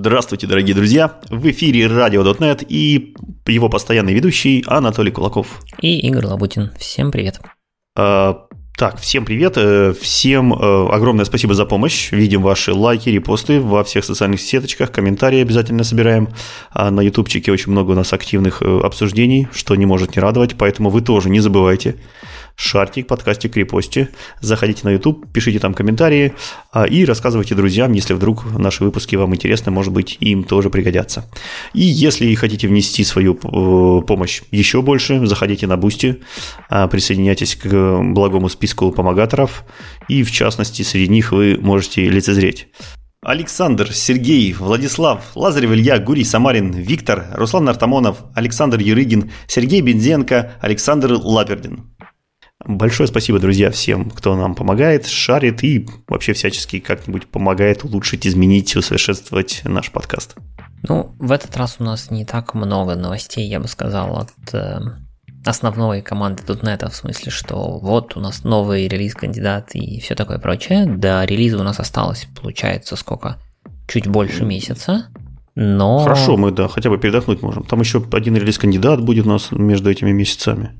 Здравствуйте, дорогие друзья! В эфире радио.нет и его постоянный ведущий Анатолий Кулаков. И Игорь Лабутин. Всем привет. А, так, всем привет, э, всем э, огромное спасибо за помощь. Видим ваши лайки, репосты во всех социальных сеточках, комментарии обязательно собираем. А на ютубчике очень много у нас активных э, обсуждений, что не может не радовать, поэтому вы тоже не забывайте шарьте, подкастик, репосте, заходите на YouTube, пишите там комментарии а, и рассказывайте друзьям, если вдруг наши выпуски вам интересны, может быть, им тоже пригодятся. И если хотите внести свою э, помощь еще больше, заходите на Boosty, а, присоединяйтесь к благому списку помогаторов, и в частности, среди них вы можете лицезреть. Александр, Сергей, Владислав, Лазарев Илья, Гурий Самарин, Виктор, Руслан Артамонов, Александр Юрыгин, Сергей Бензенко, Александр Лапердин. Большое спасибо, друзья, всем, кто нам помогает, шарит и вообще всячески как-нибудь помогает улучшить, изменить, усовершенствовать наш подкаст. Ну, в этот раз у нас не так много новостей, я бы сказал, от э, основной команды .NET, в смысле, что вот у нас новый релиз-кандидат и все такое прочее. До релиза у нас осталось, получается, сколько? Чуть больше месяца. Но... Хорошо, мы, да, хотя бы передохнуть можем. Там еще один релиз-кандидат будет у нас между этими месяцами.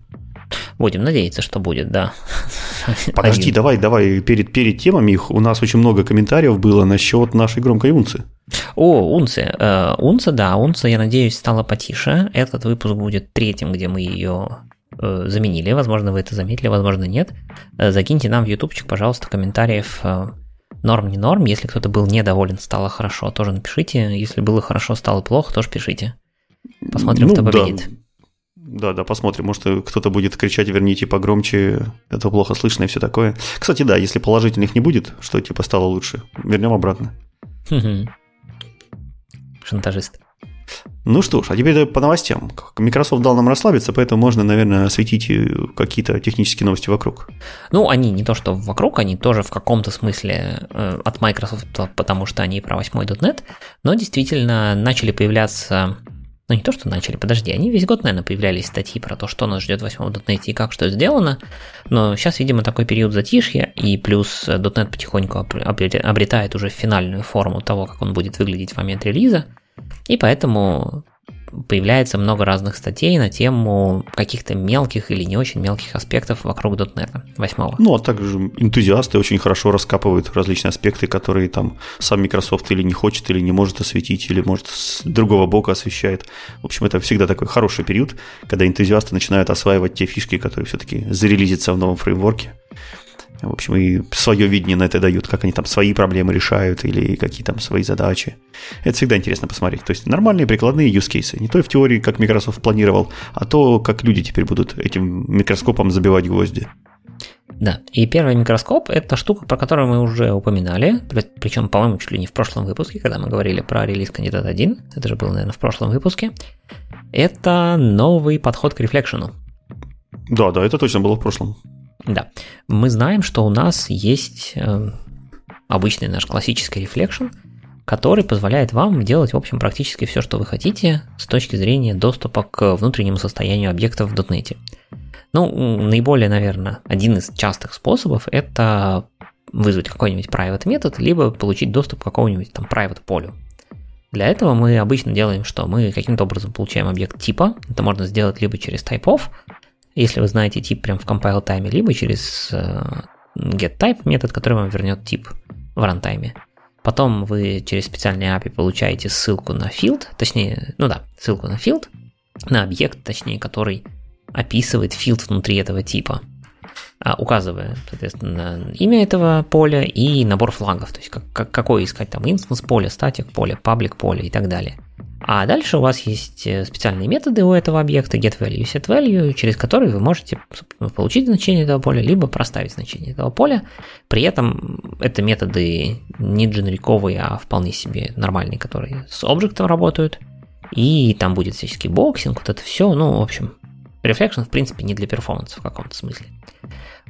Будем надеяться, что будет, да. Подожди, Один. давай, давай, перед, перед темами их у нас очень много комментариев было насчет нашей громкой унции. О, унцы. Э, унца, да, унца, я надеюсь, стала потише. Этот выпуск будет третьим, где мы ее э, заменили. Возможно, вы это заметили, возможно, нет. Э, закиньте нам в ютубчик, пожалуйста, комментариев норм, не норм. Если кто-то был недоволен, стало хорошо, тоже напишите. Если было хорошо, стало плохо, тоже пишите. Посмотрим, ну, кто победит. Да. Да, да, посмотрим. Может, кто-то будет кричать, верните погромче, это плохо слышно и все такое. Кстати, да, если положительных не будет, что типа стало лучше, вернем обратно. Шантажист. Ну что ж, а теперь по новостям. Microsoft дал нам расслабиться, поэтому можно, наверное, осветить э, какие-то технические новости вокруг. Ну, они не то, что вокруг, они тоже в каком-то смысле э, от Microsoft, потому что они про 8.NET, но действительно начали появляться ну не то, что начали, подожди, они весь год, наверное, появлялись статьи про то, что нас ждет в 8.NET и как что сделано, но сейчас, видимо, такой период затишья, и плюс .NET потихоньку обретает уже финальную форму того, как он будет выглядеть в момент релиза, и поэтому появляется много разных статей на тему каких-то мелких или не очень мелких аспектов вокруг .NET 8. Ну, а также энтузиасты очень хорошо раскапывают различные аспекты, которые там сам Microsoft или не хочет, или не может осветить, или может с другого бока освещает. В общем, это всегда такой хороший период, когда энтузиасты начинают осваивать те фишки, которые все-таки зарелизятся в новом фреймворке. В общем, и свое видение на это дают, как они там свои проблемы решают или какие там свои задачи. Это всегда интересно посмотреть. То есть нормальные прикладные use cases. Не то в теории, как Microsoft планировал, а то, как люди теперь будут этим микроскопом забивать гвозди. Да, и первый микроскоп – это штука, про которую мы уже упоминали, причем, по-моему, чуть ли не в прошлом выпуске, когда мы говорили про релиз кандидат 1, это же было, наверное, в прошлом выпуске. Это новый подход к рефлекшену. Да, да, это точно было в прошлом. Да. Мы знаем, что у нас есть э, обычный наш классический рефлекшн, который позволяет вам делать, в общем, практически все, что вы хотите с точки зрения доступа к внутреннему состоянию объектов в .NET. Ну, наиболее, наверное, один из частых способов – это вызвать какой-нибудь private метод, либо получить доступ к какому-нибудь там private полю. Для этого мы обычно делаем, что мы каким-то образом получаем объект типа. Это можно сделать либо через typeof, если вы знаете тип прям в compile тайме, либо через э, getType метод, который вам вернет тип в рантайме. Потом вы через специальный API получаете ссылку на field, точнее, ну да, ссылку на field, на объект, точнее, который описывает field внутри этого типа, а, указывая, соответственно, имя этого поля и набор флагов, то есть как, как, какой искать там instance поле, статик поле, public поле и так далее. А дальше у вас есть э, специальные методы у этого объекта getValue и setValue, через которые вы можете получить значение этого поля, либо проставить значение этого поля. При этом это методы не дженериковые, а вполне себе нормальные, которые с объектом работают. И там будет всяческий boxing, вот это все. Ну, в общем, Reflection, в принципе, не для перформанса в каком-то смысле.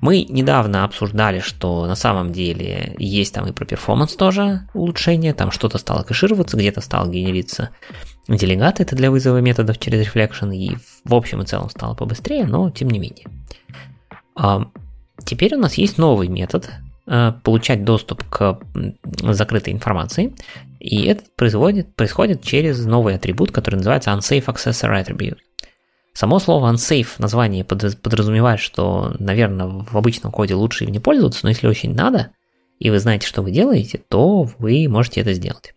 Мы недавно обсуждали, что на самом деле есть там и про перформанс тоже улучшение, там что-то стало кэшироваться, где-то стало генериться делегаты, это для вызова методов через Reflection, и в общем и целом стало побыстрее, но тем не менее. А, теперь у нас есть новый метод, а, получать доступ к закрытой информации, И это происходит, происходит через новый атрибут, который называется unsafe accessor attribute. Само слово unsafe название подразумевает, что, наверное, в обычном коде лучше им не пользоваться, но если очень надо, и вы знаете, что вы делаете, то вы можете это сделать.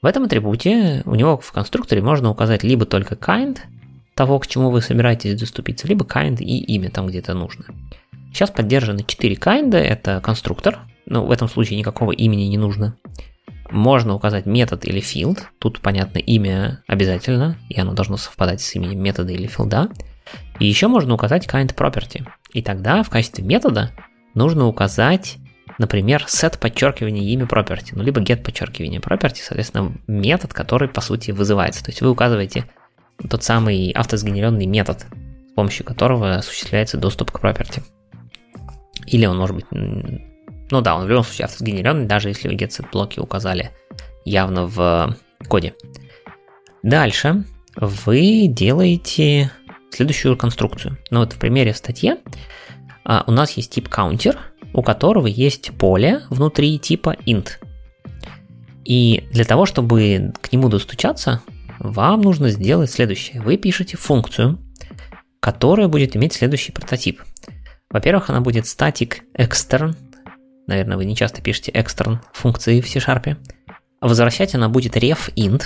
В этом атрибуте у него в конструкторе можно указать либо только kind того, к чему вы собираетесь доступиться, либо kind и имя там где-то нужно. Сейчас поддержаны 4 kind, это конструктор, ну в этом случае никакого имени не нужно. Можно указать метод или field, тут понятно имя обязательно, и оно должно совпадать с именем метода или филда. И еще можно указать kind property, и тогда в качестве метода нужно указать например, set подчеркивание имя property, ну, либо get подчеркивание property, соответственно, метод, который, по сути, вызывается. То есть вы указываете тот самый автосгенеренный метод, с помощью которого осуществляется доступ к property. Или он может быть... Ну да, он в любом случае автосгенеренный, даже если вы get блоки указали явно в коде. Дальше вы делаете следующую конструкцию. Ну вот в примере в статье а, у нас есть тип counter, у которого есть поле внутри типа int. И для того, чтобы к нему достучаться, вам нужно сделать следующее. Вы пишете функцию, которая будет иметь следующий прототип. Во-первых, она будет static extern. Наверное, вы не часто пишете extern функции в C-Sharp. Возвращать она будет ref int,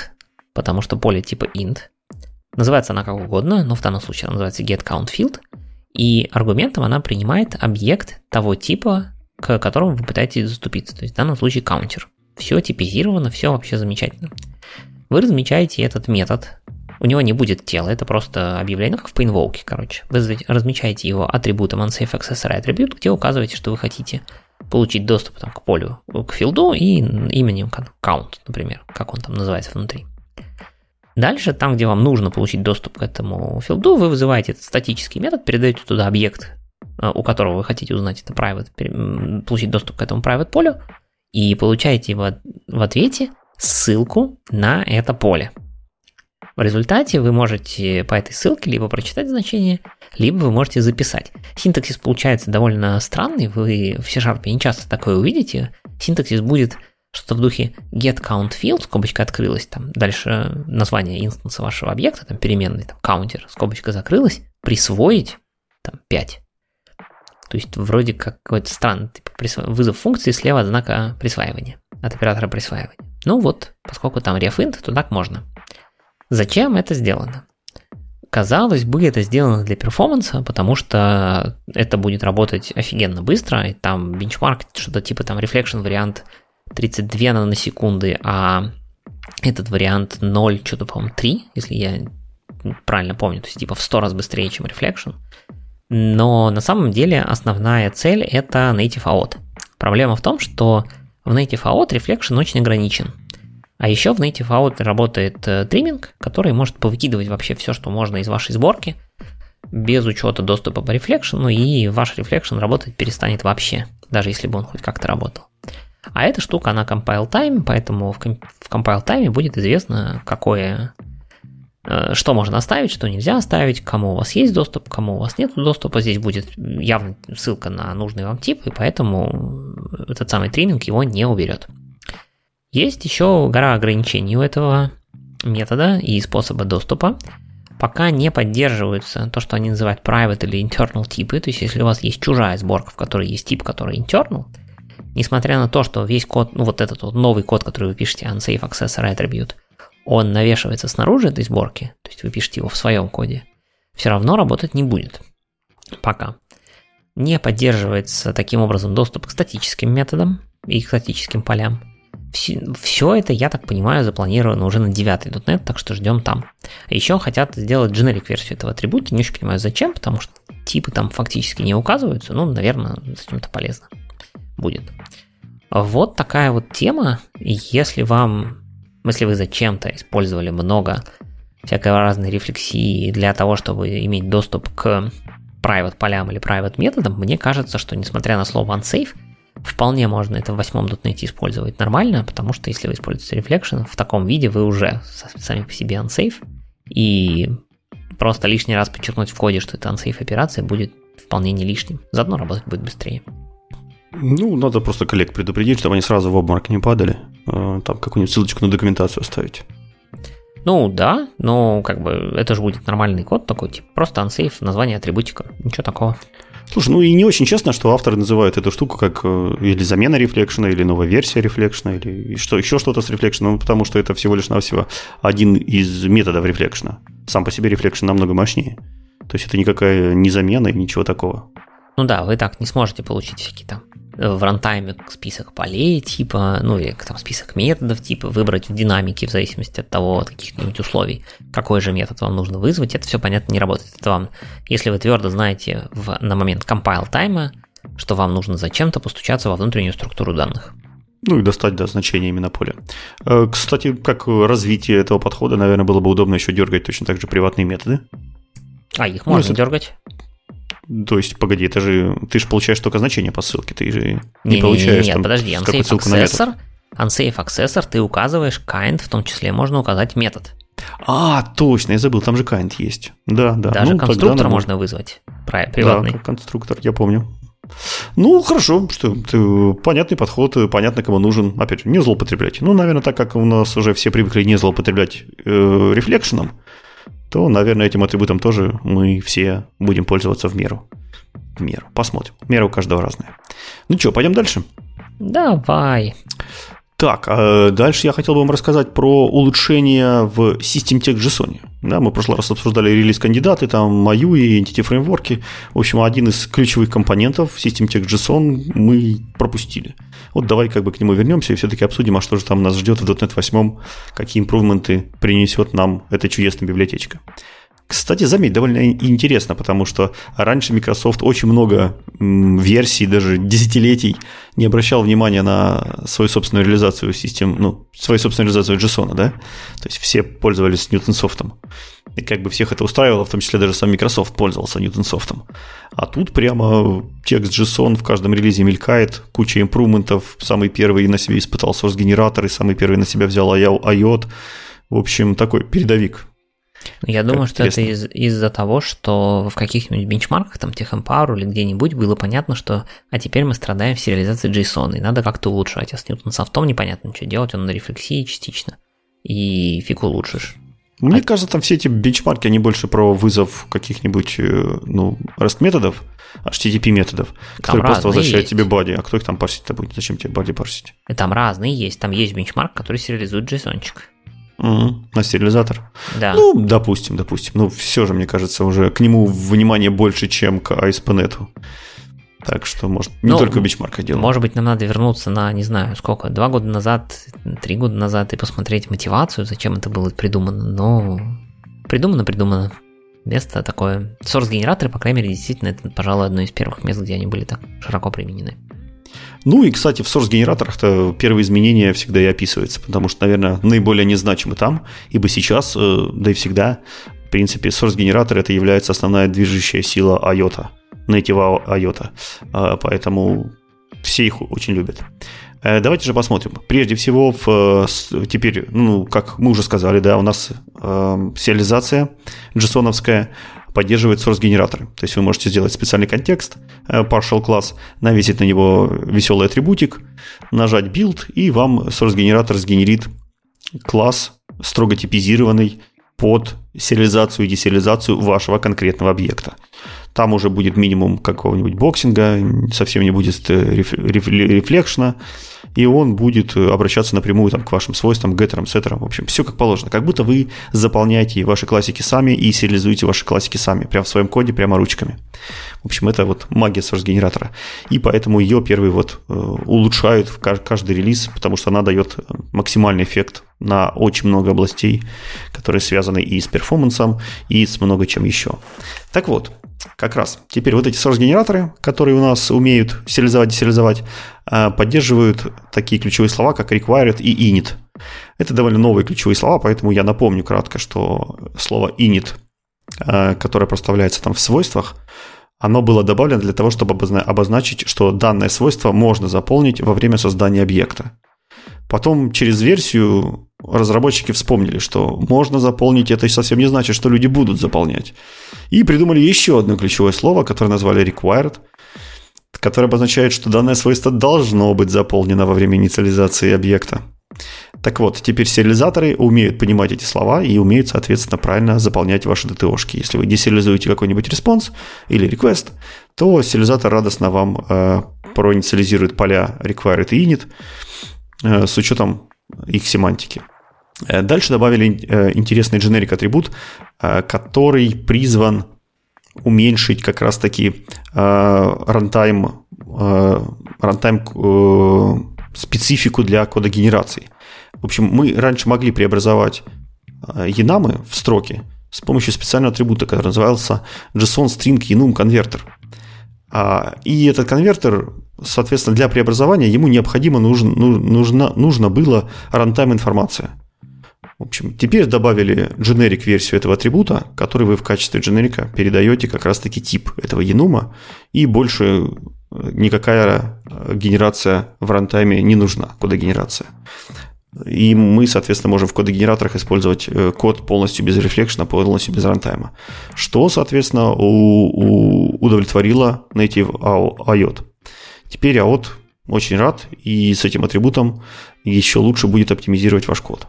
потому что поле типа int. Называется она как угодно, но в данном случае она называется getCountField. И аргументом она принимает объект того типа, к которому вы пытаетесь заступиться. То есть в данном случае counter. Все типизировано, все вообще замечательно. Вы размечаете этот метод. У него не будет тела, это просто объявление, ну, как в PainVoke, короче. Вы размечаете его атрибутом onSafeAccessor Attribute, где указываете, что вы хотите получить доступ там, к полю, к филду и именем count, например, как он там называется внутри. Дальше, там, где вам нужно получить доступ к этому филду, вы вызываете этот статический метод, передаете туда объект, э, у которого вы хотите узнать это private, получить доступ к этому private полю, и получаете в, в ответе ссылку на это поле. В результате вы можете по этой ссылке либо прочитать значение, либо вы можете записать. Синтаксис получается довольно странный, вы в C-Sharp не часто такое увидите. Синтаксис будет что-то в духе get count field, скобочка открылась, там дальше название инстанса вашего объекта, там переменный, там counter, скобочка закрылась, присвоить, там 5. То есть вроде как какой-то странный типа, вызов функции слева от знака присваивания, от оператора присваивания. Ну вот, поскольку там refint, то так можно. Зачем это сделано? Казалось бы, это сделано для перформанса, потому что это будет работать офигенно быстро, и там бенчмарк, что-то типа там reflection вариант 32 наносекунды, а этот вариант 0, что-то, по-моему, 3, если я правильно помню, то есть типа в 100 раз быстрее, чем Reflection. Но на самом деле основная цель это Native AOT. Проблема в том, что в Native AOT Reflection очень ограничен. А еще в Native AOT работает э, тримминг, который может повыкидывать вообще все, что можно из вашей сборки, без учета доступа по Reflection, ну и ваш Reflection работать перестанет вообще, даже если бы он хоть как-то работал. А эта штука, она compile time, поэтому в, в compile time будет известно, какое, э, что можно оставить, что нельзя оставить, кому у вас есть доступ, кому у вас нет доступа. Здесь будет явно ссылка на нужный вам тип, и поэтому этот самый триминг его не уберет. Есть еще гора ограничений у этого метода и способа доступа. Пока не поддерживаются то, что они называют private или internal типы, то есть если у вас есть чужая сборка, в которой есть тип, который internal, несмотря на то, что весь код, ну вот этот вот новый код, который вы пишете, unsafe accessor attribute, он навешивается снаружи этой сборки, то есть вы пишете его в своем коде, все равно работать не будет. Пока. Не поддерживается таким образом доступ к статическим методам и к статическим полям. Все, все это, я так понимаю, запланировано уже на 9.NET, так что ждем там. А еще хотят сделать generic версию этого атрибута, не очень понимаю зачем, потому что типы там фактически не указываются, ну, наверное, зачем-то полезно будет. Вот такая вот тема. Если вам, если вы зачем-то использовали много всякой разной рефлексии для того, чтобы иметь доступ к private полям или private методам, мне кажется, что несмотря на слово unsafe, вполне можно это в восьмом .NET использовать нормально, потому что если вы используете Reflection, в таком виде вы уже сами по себе unsafe, и просто лишний раз подчеркнуть в коде, что это unsafe операция будет вполне не лишним. Заодно работать будет быстрее. Ну, надо просто коллег предупредить, чтобы они сразу в обморок не падали. Э, там какую-нибудь ссылочку на документацию оставить. Ну да, но как бы это же будет нормальный код такой, типа просто unsafe, название атрибутика, ничего такого. Слушай, ну и не очень честно, что авторы называют эту штуку как э, или замена рефлекшена, или новая версия рефлекшена, или что, еще что-то с рефлекшеном, потому что это всего лишь навсего один из методов рефлекшена. Сам по себе reflection намного мощнее. То есть это никакая не замена и ничего такого. Ну да, вы так не сможете получить всякие там в рантайме список полей, типа, ну или там список методов, типа, выбрать в динамике в зависимости от того, от каких-нибудь условий, какой же метод вам нужно вызвать, это все, понятно, не работает. Это вам, если вы твердо знаете в, на момент compile тайма, что вам нужно зачем-то постучаться во внутреннюю структуру данных. Ну и достать, да, значение именно поля. Э, кстати, как развитие этого подхода, наверное, было бы удобно еще дергать точно так же приватные методы. А их можно ну, если... дергать? То есть, погоди, это же ты же получаешь только значение по ссылке, ты же не, не получаешь. Нет, там, подожди, unsafe accessor, unsafe accessor, ты указываешь kind, в том числе можно указать метод. А, точно, я забыл, там же kind есть. Да, да. Даже ну, конструктор можно вызвать. Приватный. Да, конструктор, я помню. Ну, хорошо, что ты, понятный подход, понятно, кому нужен. Опять же, не злоупотреблять. Ну, наверное, так как у нас уже все привыкли не злоупотреблять э, рефлекшеном, то, наверное, этим атрибутом тоже мы все будем пользоваться в меру. В меру. Посмотрим. Мера у каждого разная. Ну что, пойдем дальше? Давай. Так, а дальше я хотел бы вам рассказать про улучшения в System Tech JSON. Да, мы в прошлый раз обсуждали релиз-кандидаты, там MAU и Entity фреймворки. В общем, один из ключевых компонентов System Tech JSON мы пропустили. Вот давай как бы к нему вернемся и все-таки обсудим, а что же там нас ждет в .NET 8, какие импрувменты принесет нам эта чудесная библиотечка. Кстати, заметь, довольно интересно, потому что раньше Microsoft очень много версий, даже десятилетий не обращал внимания на свою собственную реализацию систем, ну, свою собственную реализацию JSON, да? То есть все пользовались Newtonsoft. И как бы всех это устраивало, в том числе даже сам Microsoft пользовался Newtonsoft. А тут прямо текст JSON в каждом релизе мелькает, куча импрувментов. Самый первый на себе испытал source-генератор, и самый первый на себя взял IOT. В общем, такой передовик я думаю, что это из- из-за того, что в каких-нибудь бенчмарках, там, TechEmpower или где-нибудь было понятно, что а теперь мы страдаем в сериализации JSON, и надо как-то улучшать. А с Newton софтом непонятно, что делать, он на рефлексии частично. И фиг улучшишь. Мне а... кажется, там все эти бенчмарки, они больше про вызов каких-нибудь, э, ну, REST-методов, HTTP методов, которые просто возвращают есть. тебе бади. А кто их там парсить-то будет? Зачем тебе бади парсить? И там разные есть. Там есть бенчмарк, который сериализует JSON-чик. Угу. На стерилизатор? Да. Ну, допустим, допустим. Ну, все же, мне кажется, уже к нему внимание больше, чем к ASP.NET. Так что, может, не ну, только бичмарка дело. Может быть, нам надо вернуться на, не знаю, сколько, два года назад, три года назад и посмотреть мотивацию, зачем это было придумано. Но придумано, придумано. Место такое. Source-генераторы, по крайней мере, действительно, это, пожалуй, одно из первых мест, где они были так широко применены. Ну и, кстати, в source-генераторах-то первые изменения всегда и описываются, потому что, наверное, наиболее незначимы там, ибо сейчас, э, да и всегда, в принципе, source-генератор это является основная движущая сила IOTA, native IOTA, а, поэтому все их очень любят. Э, давайте же посмотрим. Прежде всего, в, теперь, ну, как мы уже сказали, да, у нас э, сериализация джессоновская поддерживает source-генераторы. То есть вы можете сделать специальный контекст, э, partial класс, навесить на него веселый атрибутик, нажать build, и вам source-генератор сгенерит класс строго типизированный под сериализацию и десериализацию вашего конкретного объекта. Там уже будет минимум какого-нибудь боксинга, совсем не будет э, рефлекшена, и он будет э, обращаться напрямую там, к вашим свойствам, геттерам, сеттерам, в общем, все как положено. Как будто вы заполняете ваши классики сами и сериализуете ваши классики сами, прямо в своем коде, прямо ручками. В общем, это вот магия source-генератора. И поэтому ее первый вот э, улучшают в каждый релиз, потому что она дает максимальный эффект на очень много областей, которые связаны и с перформансом, и с много чем еще. Так вот, как раз. Теперь вот эти source-генераторы, которые у нас умеют сериализовать, десериализовать, а, поддерживают такие ключевые слова, как required и init. Это довольно новые ключевые слова, поэтому я напомню кратко, что слово init, а, которое проставляется там в свойствах, оно было добавлено для того, чтобы обозначить, что данное свойство можно заполнить во время создания объекта. Потом через версию разработчики вспомнили, что можно заполнить это совсем не значит, что люди будут заполнять. И придумали еще одно ключевое слово, которое назвали required. который обозначает, что данное свойство должно быть заполнено во время инициализации объекта. Так вот, теперь сериализаторы умеют понимать эти слова и умеют, соответственно, правильно заполнять ваши DTO-шки. Если вы десериализуете какой-нибудь response или request, то сериализатор радостно вам э, проинициализирует поля required и init э, с учетом их семантики. Э, дальше добавили э, интересный generic атрибут, э, который призван уменьшить как раз-таки runtime, runtime специфику для кодогенерации. В общем, мы раньше могли преобразовать enum в строки с помощью специального атрибута, который назывался JSON String Enum Converter. А, и этот конвертер, соответственно, для преобразования ему необходимо нужно, нужно, нужно было рантайм информация. В общем, теперь добавили generic версию этого атрибута, который вы в качестве дженерика передаете как раз-таки тип этого енума, и больше э, никакая э, генерация в рантайме не нужна, кодогенерация. И мы, соответственно, можем в кодогенераторах использовать э, код полностью без рефлекшена, полностью без рантайма. Что, соответственно, у, у удовлетворило Native IOT. Теперь IOT очень рад, и с этим атрибутом еще лучше будет оптимизировать ваш код.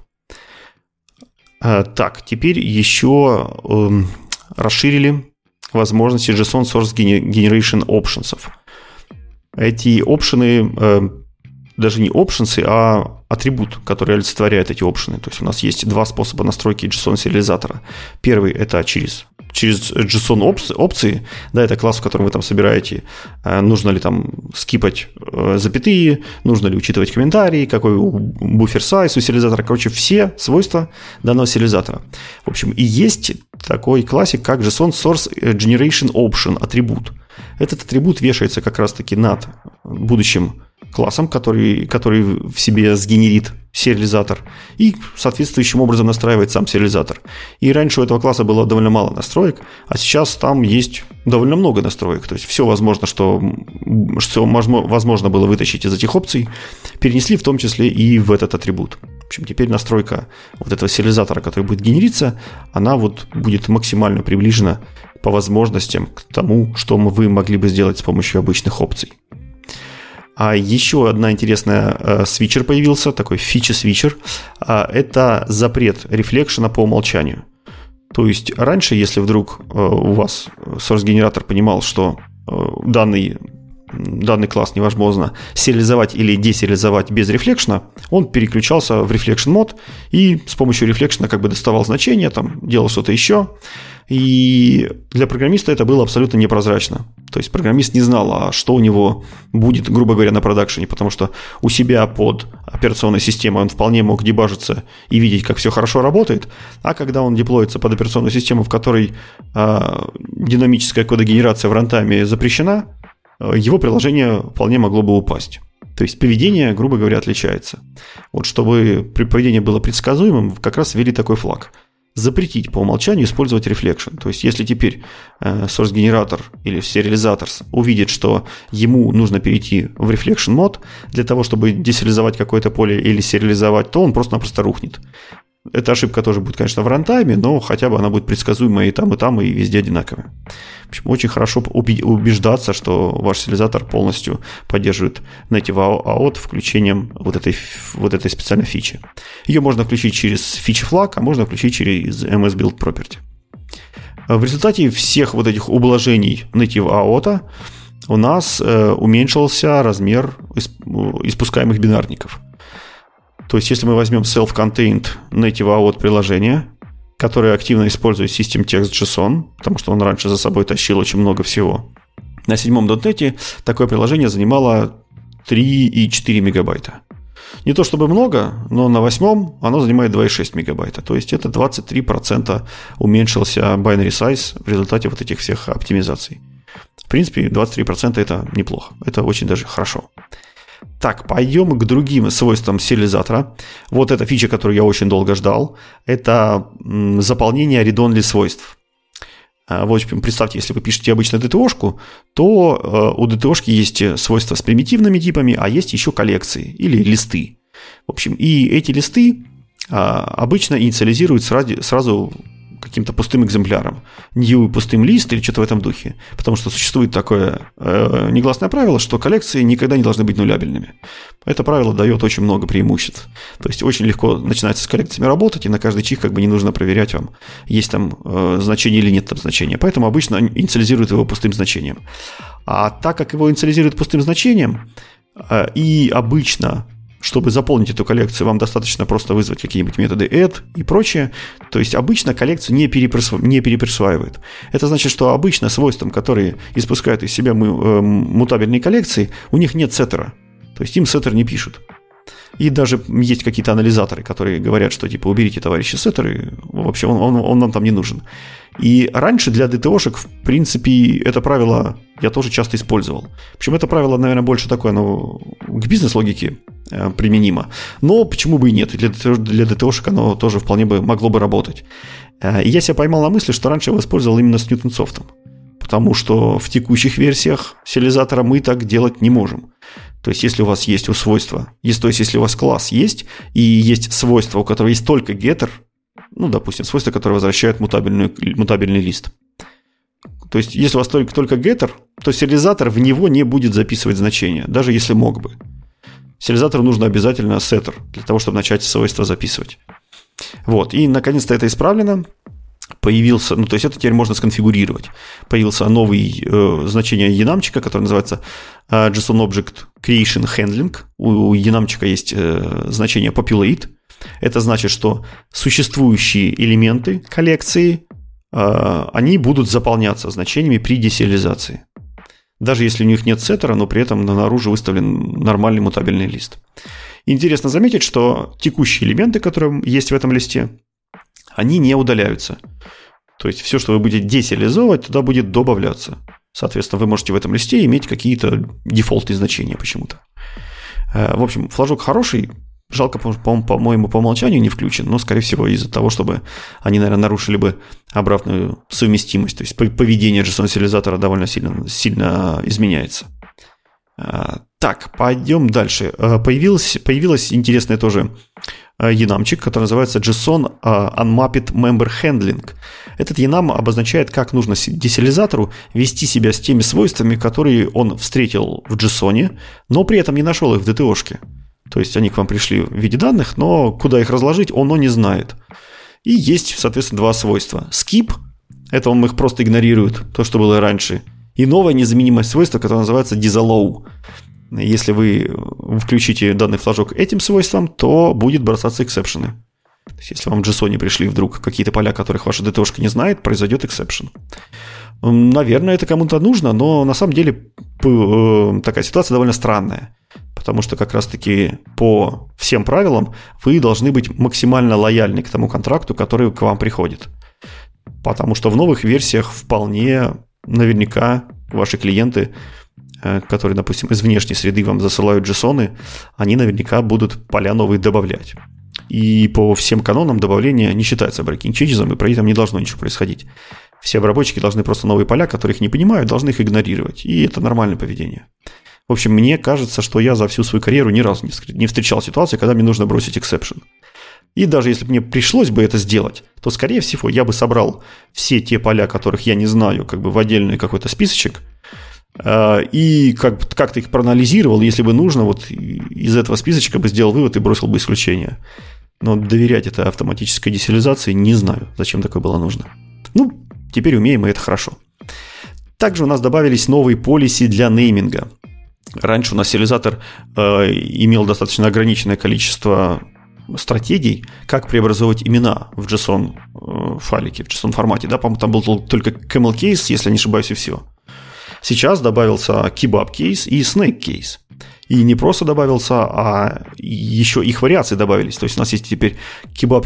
А, так, теперь еще эм, расширили возможности JSON Source Generation Options. Эти опшены э, даже не options, а атрибут, который олицетворяет эти опшены. То есть у нас есть два способа настройки JSON-сериализатора. Первый – это через через JSON опции, да, это класс, в котором вы там собираете, э, нужно ли там скипать э, запятые, нужно ли учитывать комментарии, какой буфер сайз у сериализатора, короче, все свойства данного сериализатора. В общем, и есть такой классик, как JSON Source Generation Option атрибут. Этот атрибут вешается как раз-таки над будущим классом, который, который в себе сгенерит сериализатор и соответствующим образом настраивает сам сериализатор. И раньше у этого класса было довольно мало настроек, а сейчас там есть довольно много настроек. То есть все возможно, что, что возможно было вытащить из этих опций, перенесли в том числе и в этот атрибут. В общем, теперь настройка вот этого сериализатора, который будет генериться, она вот будет максимально приближена по возможностям к тому, что вы могли бы сделать с помощью обычных опций. А еще одна интересная э, свитчер появился, такой фичи-свитчер. А, это запрет рефлекшена по умолчанию. То есть раньше, если вдруг э, у вас source-генератор понимал, что э, данный данный класс невозможно сериализовать или десериализовать без рефлекшена, он переключался в reflection mode и с помощью рефлекшена как бы доставал значение, там, делал что-то еще. И для программиста это было абсолютно непрозрачно. То есть программист не знал, а что у него будет, грубо говоря, на продакшене, потому что у себя под операционной системой он вполне мог дебажиться и видеть, как все хорошо работает, а когда он деплоится под операционную систему, в которой э, динамическая кодогенерация в рантайме запрещена, его приложение вполне могло бы упасть. То есть поведение, грубо говоря, отличается. Вот чтобы поведение было предсказуемым, как раз ввели такой флаг – запретить по умолчанию использовать reflection. То есть, если теперь э, source-генератор или сериализатор увидит, что ему нужно перейти в reflection мод для того, чтобы десериализовать какое-то поле или сериализовать, то он просто-напросто рухнет. Эта ошибка тоже будет, конечно, в рантайме, но хотя бы она будет предсказуемая и там, и там, и везде одинаковая. В общем, очень хорошо убеждаться, что ваш сериализатор полностью поддерживает Native AOT включением вот этой, вот этой специальной фичи. Ее можно включить через фичи флаг, а можно включить через MS Build Property. В результате всех вот этих ублажений Native AOT у нас э, уменьшился размер испускаемых бинарников – то есть, если мы возьмем self-contained native AOT приложение, которое активно использует System Text JSON, потому что он раньше за собой тащил очень много всего, на седьмом .NET такое приложение занимало 3,4 мегабайта. Не то чтобы много, но на восьмом оно занимает 2,6 мегабайта. То есть это 23% уменьшился binary size в результате вот этих всех оптимизаций. В принципе, 23% это неплохо. Это очень даже хорошо. Так, пойдем к другим свойствам сериализатора. Вот эта фича, которую я очень долго ждал, это заполнение редонли свойств. А, в общем, представьте, если вы пишете обычно DTO-шку, то э, у DTO-шки есть свойства с примитивными типами, а есть еще коллекции или листы. В общем, и эти листы а, обычно инициализируют сразу, сразу каким-то пустым экземпляром. New пустым лист или что-то в этом духе. Потому что существует такое э, негласное правило, что коллекции никогда не должны быть нулябельными. Это правило дает очень много преимуществ. То есть очень легко начинается с коллекциями работать, и на каждый чих как бы не нужно проверять вам, есть там э, значение или нет там значения. Поэтому обычно инициализируют его пустым значением. А так как его инициализируют пустым значением, э, и обычно чтобы заполнить эту коллекцию, вам достаточно просто вызвать какие-нибудь методы add и прочее. То есть обычно коллекцию не, переприсва... не переприсваивают. Это значит, что обычно свойствам, которые испускают из себя э, мутабельные коллекции, у них нет сеттера. То есть им сеттер не пишут. И даже есть какие-то анализаторы, которые говорят, что типа уберите товарищи сеттеры, вообще он, он, он нам там не нужен. И раньше для DTO-шек, в принципе, это правило я тоже часто использовал. Причем это правило, наверное, больше такое, ну, к бизнес-логике э, применимо. Но почему бы и нет? Для, для DTO-шек оно тоже вполне бы могло бы работать. Э, и я себя поймал на мысли, что раньше я его использовал именно с Ньютон-софтом. Потому что в текущих версиях сериализатора мы так делать не можем. То есть, если у вас есть у свойства, то есть, если у вас класс есть, и есть свойство, у которого есть только getter, ну, допустим, свойство, которое возвращает мутабельный, мутабельный лист. То есть, если у вас только, только getter, то сериализатор в него не будет записывать значения, даже если мог бы. Сериализатору нужно обязательно setter для того, чтобы начать свойства записывать. Вот, и наконец-то это исправлено. Появился, ну то есть это теперь можно сконфигурировать. Появился новый э, значение янамчика, которое называется э, JSON Object Creation Handling. У, у янамчика есть э, значение populate. Это значит, что существующие элементы коллекции, э, они будут заполняться значениями при десериализации даже если у них нет сеттера, но при этом наружу выставлен нормальный мутабельный лист. Интересно заметить, что текущие элементы, которые есть в этом листе, они не удаляются. То есть все, что вы будете десериализовывать, туда будет добавляться. Соответственно, вы можете в этом листе иметь какие-то дефолтные значения почему-то. Э, в общем, флажок хороший, Жалко, по-моему, по умолчанию не включен, но, скорее всего, из-за того, чтобы они, наверное, нарушили бы обратную совместимость. То есть поведение JSON-сериализатора довольно сильно, сильно изменяется. А, так, пойдем дальше. А, появилась, появилась интересная тоже янамчик, который называется JSON а, Unmapped Member Handling. Этот янам обозначает, как нужно десериализатору вести себя с теми свойствами, которые он встретил в JSON, но при этом не нашел их в DTO-шке. То есть они к вам пришли в виде данных, но куда их разложить, оно не знает. И есть, соответственно, два свойства. Skip – это он их просто игнорирует, то, что было раньше. И новое незаменимое свойство, которое называется disallow. Если вы включите данный флажок этим свойством, то будет бросаться эксепшены. То есть, если вам в JSON пришли вдруг какие-то поля, которых ваша DTO не знает, произойдет exception. Наверное, это кому-то нужно, но на самом деле э, такая ситуация довольно странная потому что как раз-таки по всем правилам вы должны быть максимально лояльны к тому контракту, который к вам приходит. Потому что в новых версиях вполне наверняка ваши клиенты, которые, допустим, из внешней среды вам засылают JSON, они наверняка будут поля новые добавлять. И по всем канонам добавления не считается breaking changes, и при этом не должно ничего происходить. Все обработчики должны просто новые поля, которых не понимают, должны их игнорировать. И это нормальное поведение. В общем, мне кажется, что я за всю свою карьеру ни разу не встречал ситуации, когда мне нужно бросить эксепшн. И даже если бы мне пришлось бы это сделать, то, скорее всего, я бы собрал все те поля, которых я не знаю, как бы в отдельный какой-то списочек, э, и как, как-то их проанализировал, если бы нужно, вот из этого списочка бы сделал вывод и бросил бы исключение. Но доверять этой автоматической десериализации не знаю, зачем такое было нужно. Ну, теперь умеем, и это хорошо. Также у нас добавились новые полиси для нейминга – Раньше у нас сериализатор э, имел достаточно ограниченное количество стратегий, как преобразовывать имена в JSON э, файлике, в JSON формате. Да, по-моему, там был только camel case, если не ошибаюсь, и все. Сейчас добавился case и case. И не просто добавился, а еще их вариации добавились. То есть у нас есть теперь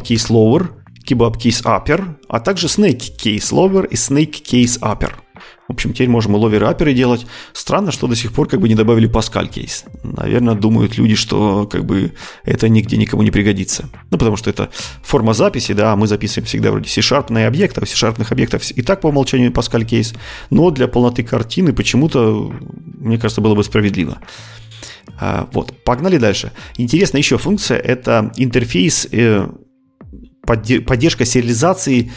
case lower, kebab case upper, а также snake case lower и snake case upper. В общем, теперь можем и ловеры аперы делать. Странно, что до сих пор как бы не добавили Pascal кейс. Наверное, думают люди, что как бы это нигде никому не пригодится. Ну, потому что это форма записи, да, а мы записываем всегда вроде C-sharpные объекты, а C-sharpных объектов и так по умолчанию Pascal кейс. Но для полноты картины почему-то, мне кажется, было бы справедливо. А, вот, погнали дальше. Интересная еще функция – это интерфейс, э, поддержка сериализации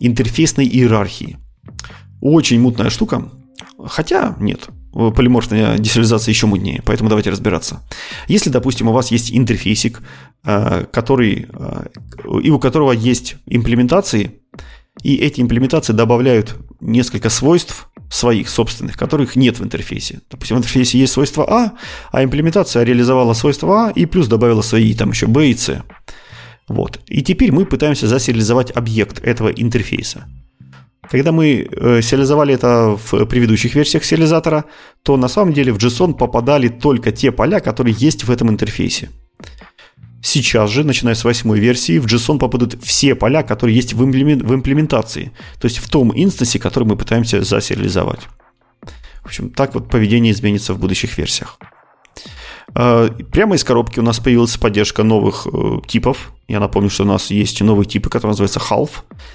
интерфейсной иерархии. Очень мутная штука. Хотя нет, полиморфная десериализация еще муднее, поэтому давайте разбираться. Если, допустим, у вас есть интерфейсик, э, который, э, и у которого есть имплементации, и эти имплементации добавляют несколько свойств своих собственных, которых нет в интерфейсе. Допустим, в интерфейсе есть свойство А, а имплементация реализовала свойство А и плюс добавила свои там еще B и C. Вот. И теперь мы пытаемся засериализовать объект этого интерфейса. Когда мы э, сериализовали это в предыдущих версиях сериализатора, то на самом деле в JSON попадали только те поля, которые есть в этом интерфейсе. Сейчас же, начиная с восьмой версии, в JSON попадут все поля, которые есть в имплементации, то есть в том инстансе, который мы пытаемся засериализовать. В общем, так вот поведение изменится в будущих версиях. А, прямо из коробки у нас появилась поддержка новых э, типов. Я напомню, что у нас есть новые типы, которые называются half,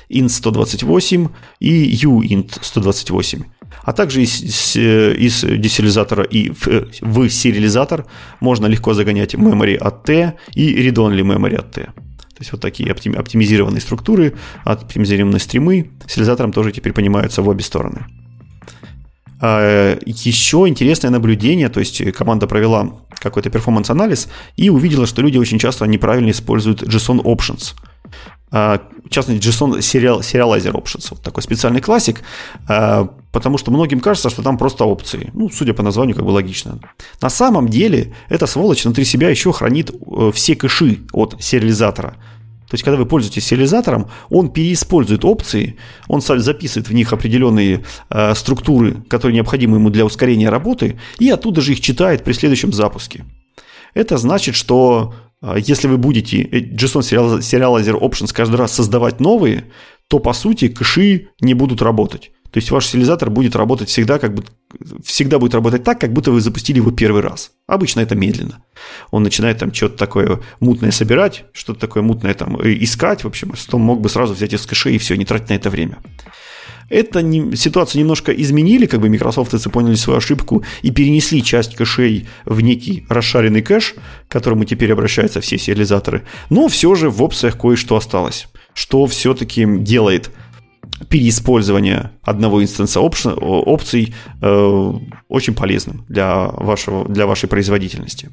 int 128 и uint 128. А также из, из десериализатора и в, в сериализатор можно легко загонять memory от T и read-only memory от T. То есть вот такие оптимизированные структуры, оптимизированные стримы сериализатором тоже теперь понимаются в обе стороны. А, Еще интересное наблюдение, то есть команда провела какой-то перформанс-анализ и увидела, что люди очень часто неправильно используют JSON Options. А, в частности, JSON Serial, Serializer Options, вот такой специальный классик, а, потому что многим кажется, что там просто опции. Ну, судя по названию, как бы логично. На самом деле, эта сволочь внутри себя еще хранит э, все кэши от сериализатора. То есть, когда вы пользуетесь сериализатором, он переиспользует опции, он записывает в них определенные э, структуры, которые необходимы ему для ускорения работы, и оттуда же их читает при следующем запуске. Это значит, что э, если вы будете э, JSON Serializer Options каждый раз создавать новые, то по сути кэши не будут работать. То есть ваш сериализатор будет работать всегда, как бы, всегда будет работать так, как будто вы запустили его первый раз. Обычно это медленно. Он начинает там что-то такое мутное собирать, что-то такое мутное там э, искать, в общем, то мог бы сразу взять из кэши и все, не тратить на это время. Это не, ситуацию немножко изменили, как бы Microsoft поняли свою ошибку и перенесли часть кэшей в некий расшаренный кэш, к которому теперь обращаются все сериализаторы. Но все же в опциях кое-что осталось, что все-таки делает переиспользование одного инстанса опций э, очень полезным для, вашего, для вашей производительности.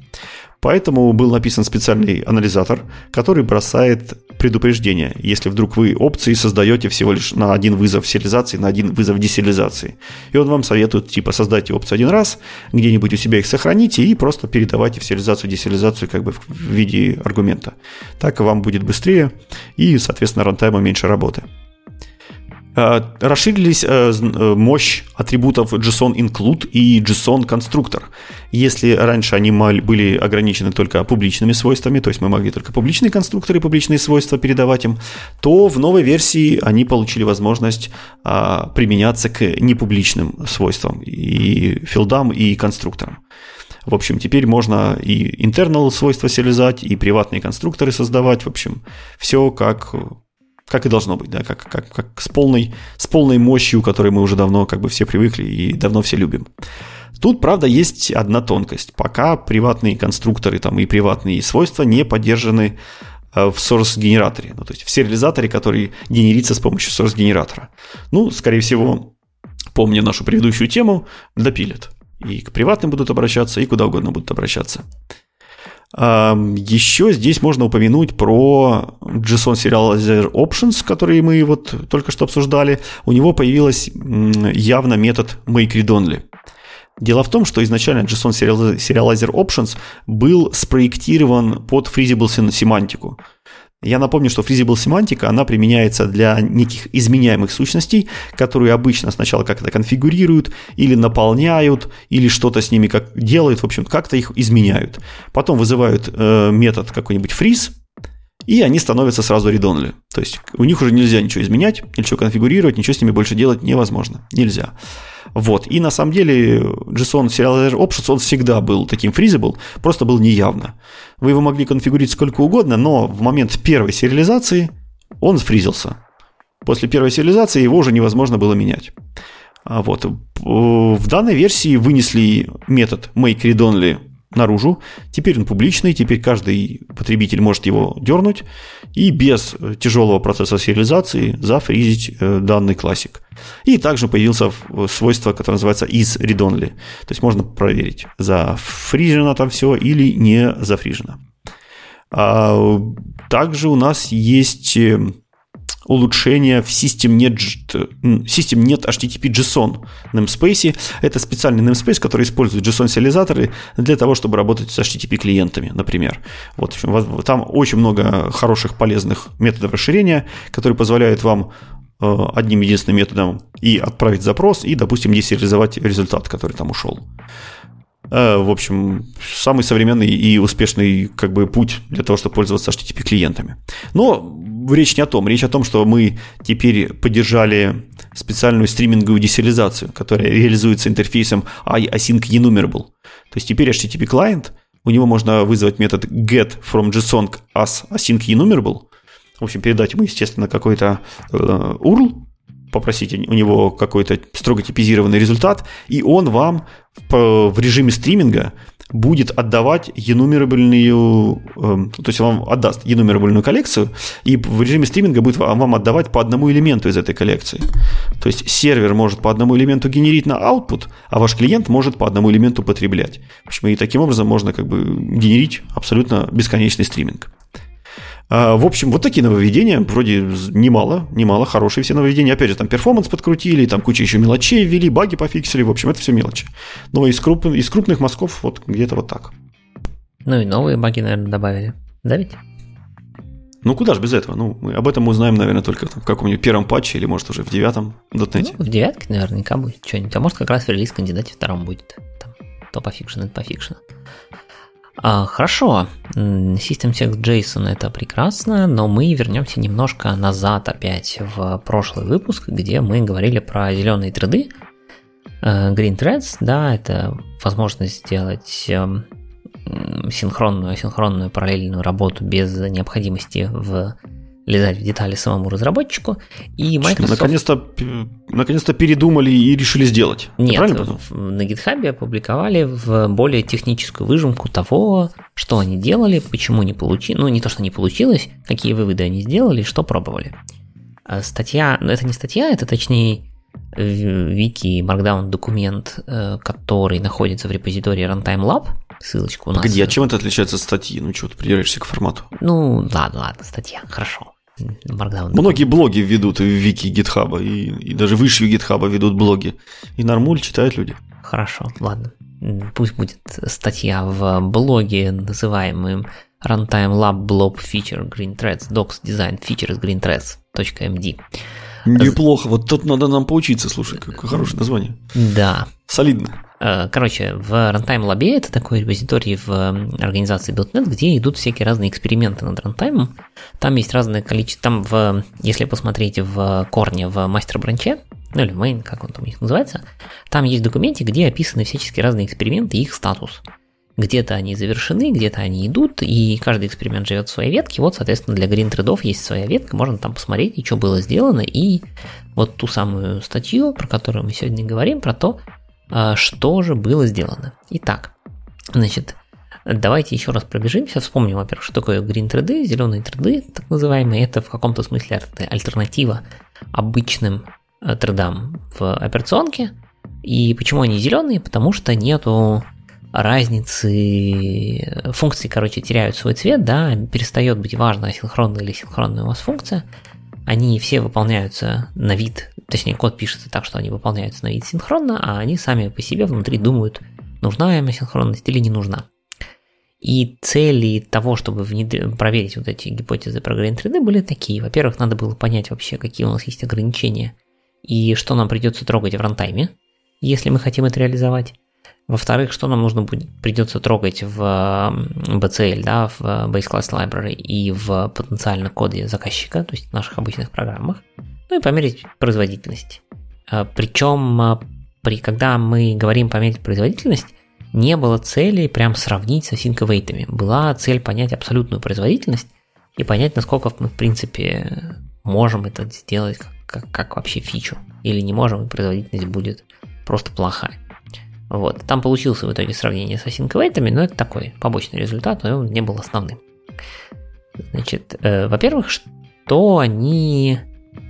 Поэтому был написан специальный анализатор, который бросает предупреждение, если вдруг вы опции создаете всего лишь на один вызов сериализации, на один вызов десериализации. И он вам советует, типа, создайте опции один раз, где-нибудь у себя их сохраните и просто передавайте в сериализацию, десериализацию как бы в виде аргумента. Так вам будет быстрее и, соответственно, рантайму меньше работы. Э, расширились э, э, мощь атрибутов JSON include и JSON constructor. Если раньше они были ограничены только публичными свойствами, то есть мы могли только публичные конструкторы и публичные свойства передавать им, то в новой версии они получили возможность а, применяться к непубличным свойствам и филдам и конструкторам. В общем, теперь можно и internal свойства сериализовать, и приватные конструкторы создавать. В общем, все как как и должно быть, да, как, как, как с, полной, с полной мощью, которой мы уже давно как бы все привыкли и давно все любим. Тут, правда, есть одна тонкость. Пока приватные конструкторы там, и приватные свойства не поддержаны э, в source-генераторе, ну, то есть в сериализаторе, который генерится с помощью source-генератора. Ну, скорее всего, помня нашу предыдущую тему, допилят. И к приватным будут обращаться, и куда угодно будут обращаться. Еще здесь можно упомянуть про JSON Serializer Options, которые мы вот только что обсуждали. У него появился явно метод MakeRead-Only. Дело в том, что изначально JSON Serializer Options был спроектирован под freezable семантику. Я напомню, что freezable семантика, она применяется для неких изменяемых сущностей, которые обычно сначала как-то конфигурируют или наполняют, или что-то с ними как делают, в общем, как-то их изменяют. Потом вызывают э, метод какой-нибудь freeze, и они становятся сразу read-only. То есть у них уже нельзя ничего изменять, ничего конфигурировать, ничего с ними больше делать невозможно. Нельзя. Вот. И на самом деле JSON Serializer Options, он всегда был таким freezable, просто был неявно. Вы его могли конфигурировать сколько угодно, но в момент первой сериализации он фризился. После первой сериализации его уже невозможно было менять. А вот. В данной версии вынесли метод make read only наружу. Теперь он публичный, теперь каждый потребитель может его дернуть и без тяжелого процесса сериализации зафризить э, данный классик. И также появился свойство, которое называется is read only. То есть можно проверить, зафрижено там все или не зафрижено. А также у нас есть улучшение в SystemNet, SystemNet HTTP JSON namespace. Это специальный namespace, который использует JSON-сериализаторы для того, чтобы работать с HTTP клиентами, например. Вот, там очень много хороших, полезных методов расширения, которые позволяют вам э, одним единственным методом и отправить запрос, и, допустим, десериализовать результат, который там ушел. Э, в общем, самый современный и успешный как бы, путь для того, чтобы пользоваться HTTP клиентами. Но речь не о том. Речь о том, что мы теперь поддержали специальную стриминговую десериализацию, которая реализуется интерфейсом iAsync enumerable. То есть теперь HTTP клиент, у него можно вызвать метод get from JSON as async enumerable. В общем, передать ему, естественно, какой-то э, URL, попросить у него какой-то строго типизированный результат, и он вам в, в режиме стриминга будет отдавать енумерабельную, эм, то есть вам отдаст енумерабельную коллекцию, и в режиме стриминга будет вам отдавать по одному элементу из этой коллекции. То есть сервер может по одному элементу генерить на output, а ваш клиент может по одному элементу потреблять. В общем, и таким образом можно как бы генерить абсолютно бесконечный стриминг. А, в общем, вот такие нововведения, вроде немало, немало, хорошие все нововведения. Опять же, там перформанс подкрутили, там куча еще мелочей ввели, баги пофиксили, в общем, это все мелочи. Но из, круп, из крупных мазков вот где-то вот так. Ну и новые баги, наверное, добавили. Да ведь? Ну, куда же без этого? Ну, мы об этом мы узнаем, наверное, только там, в каком-нибудь первом патче или, может, уже в девятом дотнете. Ну, в девятке наверняка будет что-нибудь. А может, как раз в релиз кандидате втором будет. Там, то пофиксим, это пофиксим. А, хорошо, System Text JSON это прекрасно, но мы вернемся немножко назад опять в прошлый выпуск, где мы говорили про зеленые треды. Э, Green Threads, да, это возможность сделать эм, синхронную, асинхронную параллельную работу без необходимости в лезать в детали самому разработчику. И Microsoft... Наконец-то, наконец-то передумали и решили сделать. Нет, на GitHub опубликовали в более техническую выжимку того, что они делали, почему не получилось, ну не то, что не получилось, какие выводы они сделали, что пробовали. А статья, ну это не статья, это точнее вики Markdown документ, э, который находится в репозитории Runtime Lab, ссылочку у нас. Погоди, а чем это отличается от статьи? Ну, чего ты придираешься к формату? Ну, ладно, ладно, статья, хорошо. Markdown. Многие блоги ведут в вики гитхаба, и, и даже выше гитхаба ведут блоги. И нормуль читают люди. Хорошо, ладно. Пусть будет статья в блоге, называемым Runtime Lab Blob Feature Green Threads Docs Design Features Green Threads.md. Неплохо, вот тут надо нам поучиться, слушай, какое хорошее название. Да. Солидно. Э, короче, в Runtime Lab это такой репозиторий в организации .NET, где идут всякие разные эксперименты над рантаймом. Там есть разное количество, там в, если посмотреть в корне в мастер-бранче, ну или в main, как он там у них называется, там есть документы, где описаны всяческие разные эксперименты и их статус. Где-то они завершены, где-то они идут, и каждый эксперимент живет в своей ветке. Вот, соответственно, для Green Threadов есть своя ветка, можно там посмотреть, и что было сделано, и вот ту самую статью, про которую мы сегодня говорим, про то, а, что же было сделано. Итак, значит, давайте еще раз пробежимся, вспомним, во-первых, что такое green треды, зеленые треды, так называемые, это в каком-то смысле альтернатива обычным э, тредам в операционке. И почему они зеленые? Потому что нету разницы, функции, короче, теряют свой цвет, да, перестает быть важно, асинхронная или синхронная у вас функция, они все выполняются на вид, точнее код пишется так, что они выполняются на вид синхронно, а они сами по себе внутри думают, нужна им синхронность или не нужна. И цели того, чтобы внедр... проверить вот эти гипотезы про Grain 3D были такие. Во-первых, надо было понять вообще, какие у нас есть ограничения и что нам придется трогать в рантайме, если мы хотим это реализовать. Во-вторых, что нам нужно будет, придется трогать в BCL, да, в Base Class Library и в потенциально коде заказчика, то есть в наших обычных программах. Ну и померить производительность. А, Причем, а, при, когда мы говорим померить производительность, не было цели прям сравнить с асинковейтами. Была цель понять абсолютную производительность и понять, насколько мы, в принципе, можем это сделать как, как, как вообще фичу. Или не можем, и производительность будет просто плохая. Вот. Там получился в итоге сравнение с async но это такой побочный результат, но он не был основным. Значит, э, во-первых, что они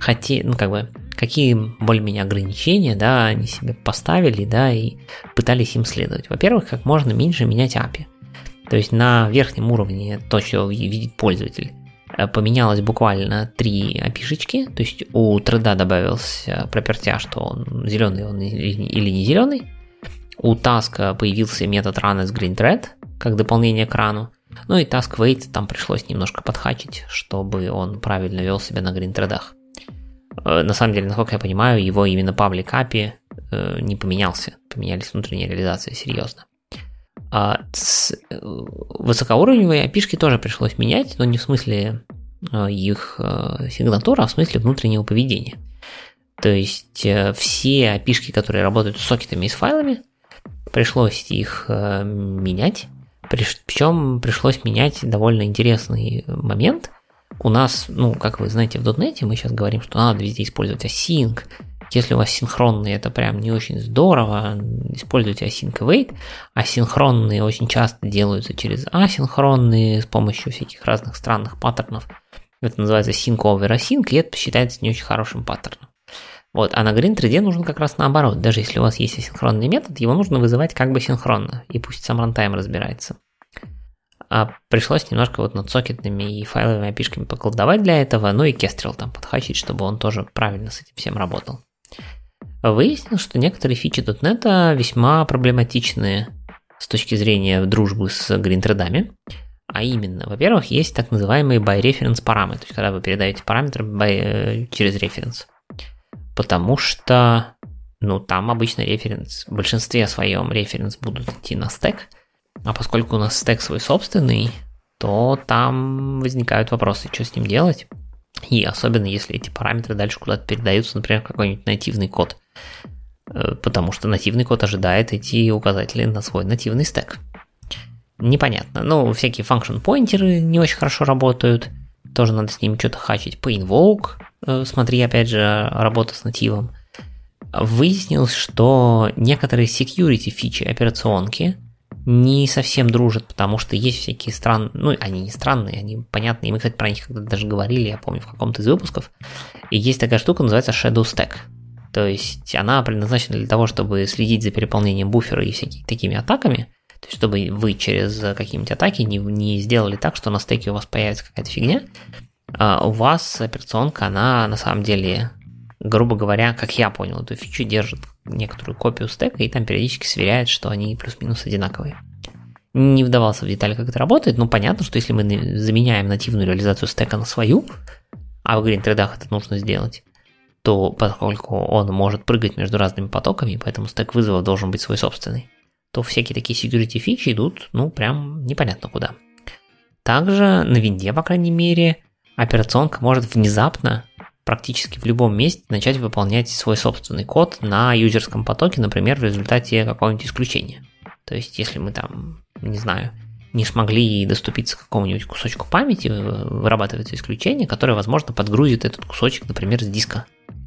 хотели, ну как бы, какие более-менее ограничения, да, они себе поставили, да, и пытались им следовать. Во-первых, как можно меньше менять API. То есть на верхнем уровне то, что видит пользователь, э, поменялось буквально три опишечки, то есть у треда добавился пропертя, что он зеленый он или не зеленый, у таска появился метод run as green thread, как дополнение к рану, ну и task wait там пришлось немножко подхачить, чтобы он правильно вел себя на green threadах. Э, на самом деле, насколько я понимаю, его именно паблик API э, не поменялся, поменялись внутренние реализации серьезно. А с э, высокоуровневые API тоже пришлось менять, но не в смысле их сигнатуры, а в смысле внутреннего поведения. То есть все API, которые работают с сокетами и с файлами, пришлось их менять. Причем пришлось менять довольно интересный момент – у нас, ну, как вы знаете, в .NET мы сейчас говорим, что надо везде использовать async. Если у вас синхронные, это прям не очень здорово, используйте async await. Асинхронные очень часто делаются через асинхронные с помощью всяких разных странных паттернов. Это называется sync over async, и это считается не очень хорошим паттерном. Вот, а на Green 3D нужно как раз наоборот. Даже если у вас есть асинхронный метод, его нужно вызывать как бы синхронно, и пусть сам рантайм разбирается а пришлось немножко вот над сокетными и файловыми опишками поколдовать для этого, ну и Kestrel там подхачить, чтобы он тоже правильно с этим всем работал. Выяснилось, что некоторые фичи .NET весьма проблематичные с точки зрения дружбы с гринтредами. А именно, во-первых, есть так называемые by reference параметры, то есть когда вы передаете параметры by, э, через референс. Потому что, ну, там обычно референс, в большинстве своем референс будут идти на стек, а поскольку у нас стек свой собственный, то там возникают вопросы, что с ним делать. И особенно если эти параметры дальше куда-то передаются, например, какой-нибудь нативный код. Э, потому что нативный код ожидает эти указатели на свой нативный стек. Непонятно. Ну, всякие function поинтеры не очень хорошо работают. Тоже надо с ними что-то хачить. По invoke, смотри, опять же, работа с нативом. Выяснилось, что некоторые security фичи операционки – не совсем дружат, потому что есть всякие странные, ну, они не странные, они понятные, мы, кстати, про них когда даже говорили, я помню, в каком-то из выпусков, и есть такая штука, называется Shadow Stack, то есть она предназначена для того, чтобы следить за переполнением буфера и всякими такими атаками, то есть чтобы вы через какие-нибудь атаки не, не сделали так, что на стеке у вас появится какая-то фигня, у вас операционка, она на самом деле, грубо говоря, как я понял, эту фичу держит некоторую копию стека и там периодически сверяет, что они плюс-минус одинаковые. Не вдавался в детали, как это работает, но понятно, что если мы заменяем нативную реализацию стека на свою, а в Thread это нужно сделать, то поскольку он может прыгать между разными потоками, поэтому стек вызова должен быть свой собственный, то всякие такие security фичи идут, ну, прям непонятно куда. Также на винде, по крайней мере, операционка может внезапно практически в любом месте начать выполнять свой собственный код на юзерском потоке, например, в результате какого-нибудь исключения. То есть, если мы там, не знаю, не смогли доступиться к какому-нибудь кусочку памяти, вырабатывается исключение, которое, возможно, подгрузит этот кусочек, например, с диска.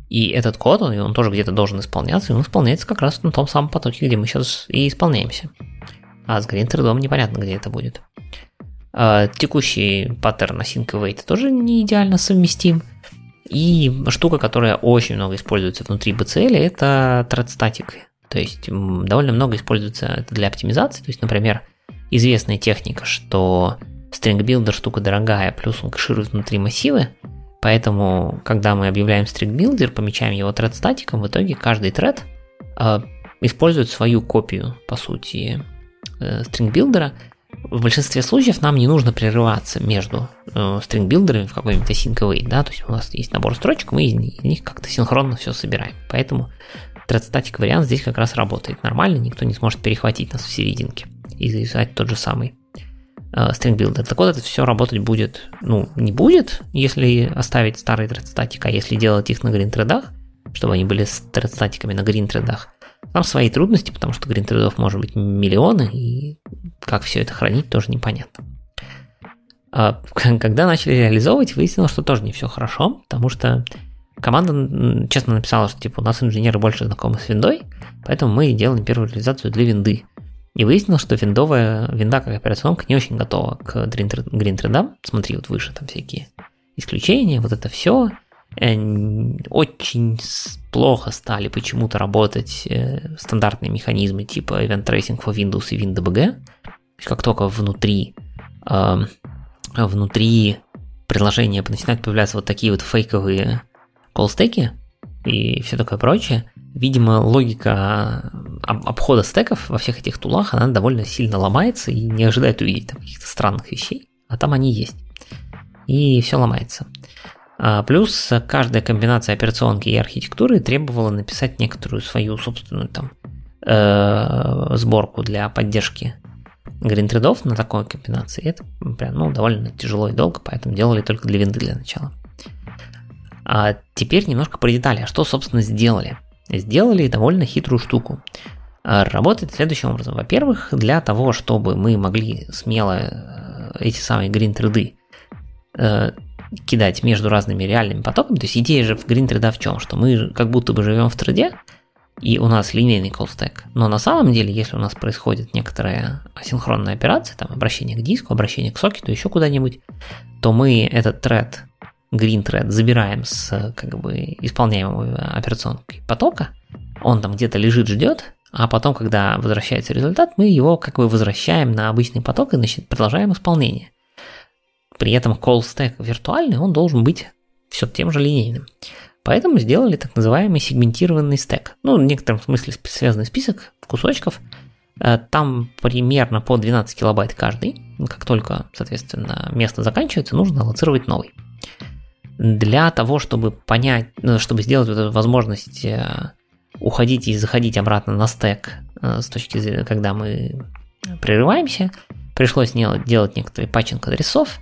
И этот код, он, он тоже где-то должен исполняться, и он исполняется как раз на том самом потоке, где мы сейчас и исполняемся. А с GreenThread непонятно, где это будет. А, текущий паттерн async await тоже не идеально совместим. И штука, которая очень много используется внутри BCL, это thread. То есть довольно много используется это для оптимизации. То есть, например, известная техника, что string builder штука дорогая, плюс он кэширует внутри массивы, поэтому, когда мы объявляем string builder, помечаем его thread в итоге каждый thread э, использует свою копию, по сути, э, string builder, в большинстве случаев нам не нужно прерываться между э, стринг-билдерами в какой-нибудь async да, то есть у нас есть набор строчек, мы из из них как-то синхронно все собираем. Поэтому thread вариант здесь как раз работает нормально, никто не сможет перехватить нас в серединке и зависать тот же самый э, builder. Так вот, это все работать будет, ну, не будет, если оставить старый thread а если делать их на green thread чтобы они были с thread на green thread там свои трудности, потому что гринтредов может быть миллионы, и как все это хранить, тоже непонятно. А когда начали реализовывать, выяснилось, что тоже не все хорошо, потому что команда честно написала, что типа у нас инженеры больше знакомы с виндой, поэтому мы делаем первую реализацию для винды. И выяснилось, что виндовая, винда как операционка не очень готова к Green Thread. Смотри, вот выше там всякие исключения, вот это все. Э, очень плохо стали почему-то работать э, стандартные механизмы типа Event Tracing for Windows и WinDBG. Как только внутри, э, внутри приложения начинают появляться вот такие вот фейковые колстеки и все такое прочее, видимо, логика обхода стеков во всех этих тулах, она довольно сильно ломается и не ожидает увидеть там каких-то странных вещей, а там они есть. И все ломается. А, плюс каждая комбинация операционки и архитектуры требовала написать некоторую свою собственную там э, сборку для поддержки гринтредов на такой комбинации. Это прям ну, довольно тяжело и долго, поэтому делали только для винды для начала. А теперь немножко про детали. А что, собственно, сделали? Сделали довольно хитрую штуку. А, работает следующим образом. Во-первых, для того, чтобы мы могли смело э, эти самые грин-треды э, кидать между разными реальными потоками, то есть идея же в грин-треда в чем? Что мы как будто бы живем в треде, и у нас линейный колл-стек. Но на самом деле, если у нас происходит некоторая асинхронная операция, там обращение к диску, обращение к сокету, еще куда-нибудь, то мы этот тред green thread забираем с как бы исполняемого операционкой потока, он там где-то лежит, ждет, а потом, когда возвращается результат, мы его как бы возвращаем на обычный поток и значит, продолжаем исполнение. При этом call stack виртуальный, он должен быть все тем же линейным. Поэтому сделали так называемый сегментированный стек. Ну, в некотором смысле связанный список кусочков. Э, там примерно по 12 килобайт каждый. Как только, соответственно, место заканчивается, нужно аллоцировать новый для того, чтобы понять, ну, чтобы сделать вот эту возможность э, уходить и заходить обратно на стек э, с точки зрения, когда мы прерываемся, пришлось делать, некоторый патчинг адресов,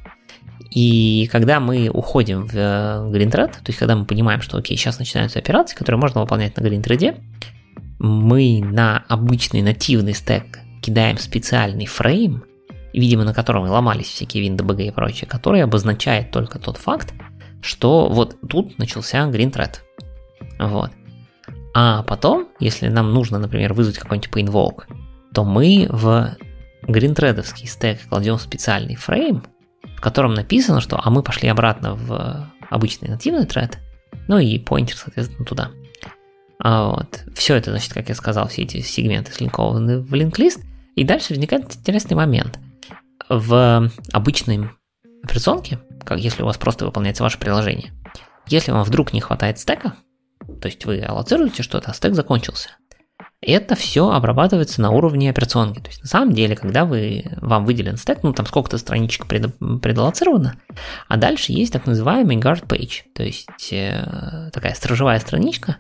и когда мы уходим в э, GreenThread, то есть когда мы понимаем, что окей, сейчас начинаются операции, которые можно выполнять на GreenThread, мы на обычный нативный стек кидаем специальный фрейм, видимо, на котором и ломались всякие WinDBG и прочее, который обозначает только тот факт, что вот тут начался green thread. Вот. А потом, если нам нужно, например, вызвать какой-нибудь invoke, то мы в гринтредовский стек кладем специальный фрейм, в котором написано, что а мы пошли обратно в обычный нативный thread, ну и поинтер, соответственно, туда. А вот. Все это, значит, как я сказал, все эти сегменты слинкованы в линк-лист, и дальше возникает интересный момент. В обычной операционке как если у вас просто выполняется ваше приложение. Если вам вдруг не хватает стека, то есть вы аллоцируете что-то, а стек закончился, это все обрабатывается на уровне операционки. То есть на самом деле, когда вы, вам выделен стек, ну там сколько-то страничек пред, предаллоцировано, а дальше есть так называемый guard page, то есть э, такая стражевая страничка,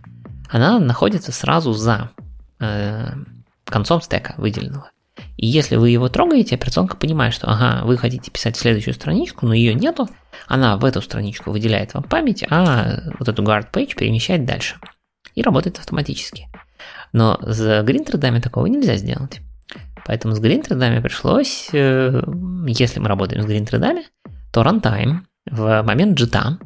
она находится сразу за э, концом стека выделенного. И если вы его трогаете, операционка понимает, что ага, вы хотите писать следующую страничку, но ее нету, она в эту страничку выделяет вам память, а вот эту guard page перемещает дальше. И работает автоматически. Но с гринтредами такого нельзя сделать. Поэтому с гринтредами пришлось, э, если мы работаем с гринтредами, то runtime в момент JIT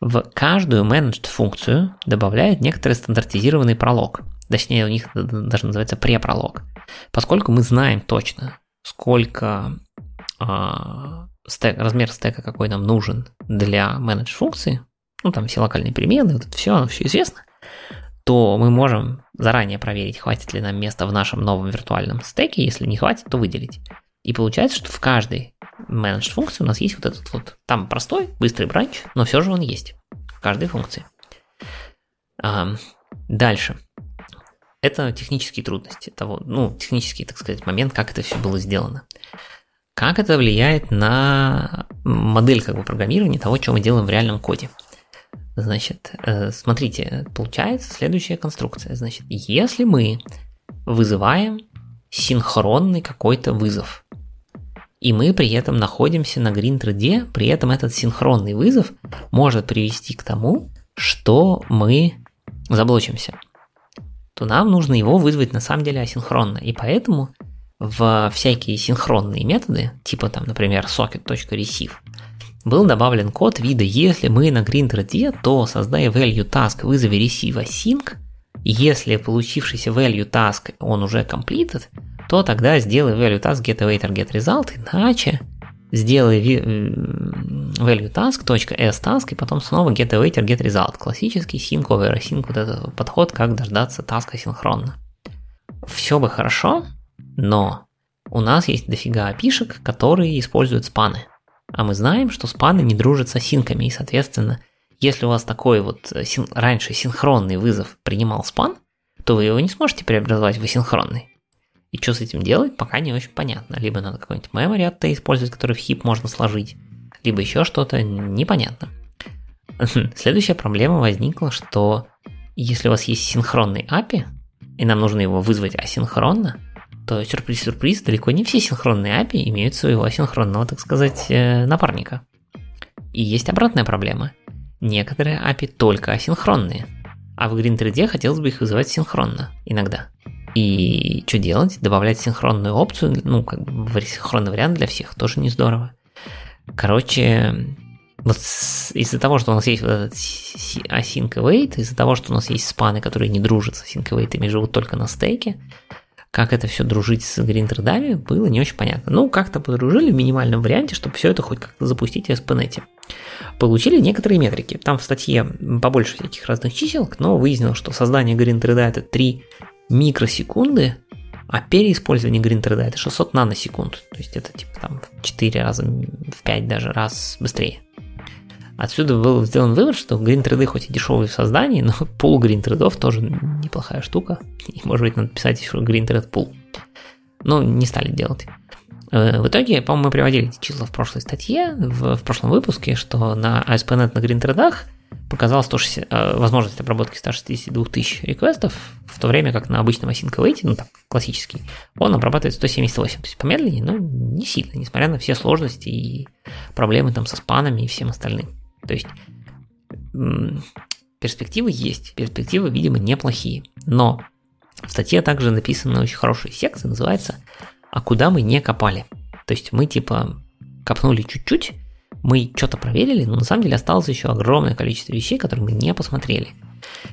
в каждую managed функцию добавляет некоторый стандартизированный пролог. Точнее, у них даже называется препролог. Поскольку мы знаем точно, сколько а, стек, размер стека какой нам нужен для менедж функции, ну там все локальные перемены, вот это все, оно все известно, то мы можем заранее проверить, хватит ли нам места в нашем новом виртуальном стеке, если не хватит, то выделить. И получается, что в каждой менедж функции у нас есть вот этот вот, там простой, быстрый бранч, но все же он есть в каждой функции. А, дальше это технические трудности того, ну, технический, так сказать, момент, как это все было сделано. Как это влияет на модель как бы программирования того, что мы делаем в реальном коде. Значит, э, смотрите, получается следующая конструкция. Значит, если мы вызываем синхронный какой-то вызов, и мы при этом находимся на thread, при этом этот синхронный вызов может привести к тому, что мы заблочимся то нам нужно его вызвать на самом деле асинхронно. И поэтому в всякие синхронные методы, типа там, например, socket.receive, был добавлен код вида «Если мы на green то создай value task, вызови receive async, если получившийся value task он уже completed, то тогда сделай value task get await or get result, иначе сделай value task, точка s task, и потом снова get await or get result. Классический sync over async, вот этот подход, как дождаться таска синхронно. Все бы хорошо, но у нас есть дофига опишек, которые используют спаны. А мы знаем, что спаны не дружат с осинками, и, соответственно, если у вас такой вот э, син- раньше синхронный вызов принимал спан, то вы его не сможете преобразовать в асинхронный. И что с этим делать, пока не очень понятно. Либо надо какой-нибудь memory от использовать, который в хип можно сложить, либо еще что-то непонятно. Следующая проблема возникла, что если у вас есть синхронный API, и нам нужно его вызвать асинхронно, то сюрприз-сюрприз, далеко не все синхронные API имеют своего асинхронного, так сказать, э, напарника. И есть обратная проблема. Некоторые API только асинхронные, а в Green3D хотелось бы их вызывать синхронно иногда. И что делать? Добавлять синхронную опцию, ну, как бы синхронный вариант для всех, тоже не здорово. Короче, вот из-за того, что у нас есть вот этот async await, из-за того, что у нас есть спаны, которые не дружат с async await, живут только на стейке, как это все дружить с гринтердами, было не очень понятно. Ну, как-то подружили в минимальном варианте, чтобы все это хоть как-то запустить в SPNet. Получили некоторые метрики. Там в статье побольше всяких разных чисел, но выяснилось, что создание гринтерда это 3 микросекунды, а переиспользование гринтерда это 600 наносекунд. То есть это типа там в 4 раза, в 5 даже раз быстрее. Отсюда был сделан вывод, что Green 3D хоть и дешевый в создании, но пул Green 3D тоже неплохая штука. И может быть надо писать еще Green 3D pool. Но не стали делать. Э, в итоге, по-моему, мы приводили эти числа в прошлой статье, в, в прошлом выпуске, что на ASP.NET на Green 3D показала 160, э, возможность обработки 162 тысяч реквестов, в то время как на обычном async await, ну так, классический, он обрабатывает 178, то есть помедленнее, но не сильно, несмотря на все сложности и проблемы там со спанами и всем остальным. То есть перспективы есть, перспективы, видимо, неплохие. Но в статье также написана очень хорошая секция, называется «А куда мы не копали?». То есть мы типа копнули чуть-чуть, мы что-то проверили, но на самом деле осталось еще огромное количество вещей, которые мы не посмотрели.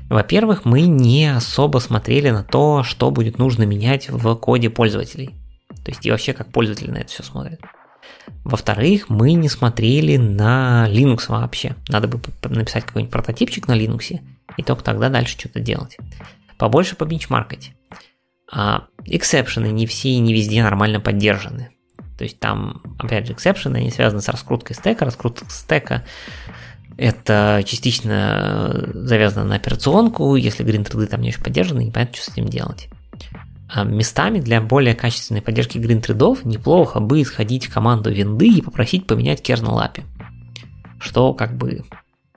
Во-первых, мы не особо смотрели на то, что будет нужно менять в коде пользователей. То есть и вообще как пользователи на это все смотрят. Во-вторых, мы не смотрели на Linux вообще. Надо бы написать какой-нибудь прототипчик на Linux, и только тогда дальше что-то делать. Побольше побенчмаркать. А эксепшены не все и не везде нормально поддержаны. То есть там, опять же, эксепшены, они связаны с раскруткой стека. Раскрутка стека это частично завязано на операционку, если 3D там не очень поддержаны, непонятно, что с этим делать. А местами для более качественной поддержки гринтридов неплохо бы сходить в команду винды и попросить поменять kernel API. Что как бы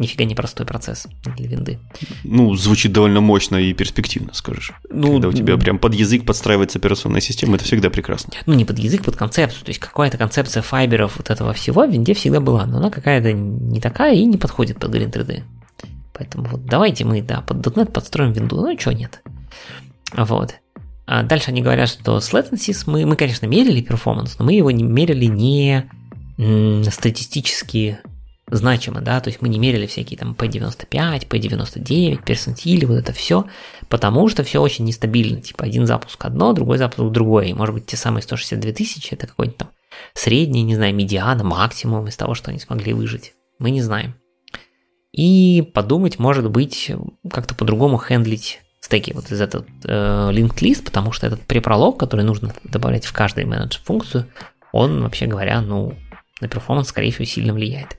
нифига не простой процесс для винды. Ну, звучит довольно мощно и перспективно, скажешь. Ну, Когда у тебя прям под язык подстраивается операционная система, это всегда прекрасно. Ну, не под язык, под концепцию. То есть какая-то концепция файберов вот этого всего в винде всегда была, но она какая-то не такая и не подходит под Green 3D. Поэтому вот давайте мы, да, под .NET подстроим винду. Ну, чего нет. Вот. А дальше они говорят, что с latencies мы, мы, конечно, мерили перформанс, но мы его не мерили не статистически значимо, да, то есть мы не мерили всякие там P95, P99, персентили, вот это все, потому что все очень нестабильно, типа один запуск одно, другой запуск другое, и может быть те самые 162 тысячи это какой-нибудь там средний, не знаю, медиана, максимум из того, что они смогли выжить, мы не знаем. И подумать, может быть, как-то по-другому хендлить стеки вот из этот э, linked list, потому что этот препролог, который нужно добавлять в каждую менедж функцию, он, вообще говоря, ну, на перформанс, скорее всего, сильно влияет.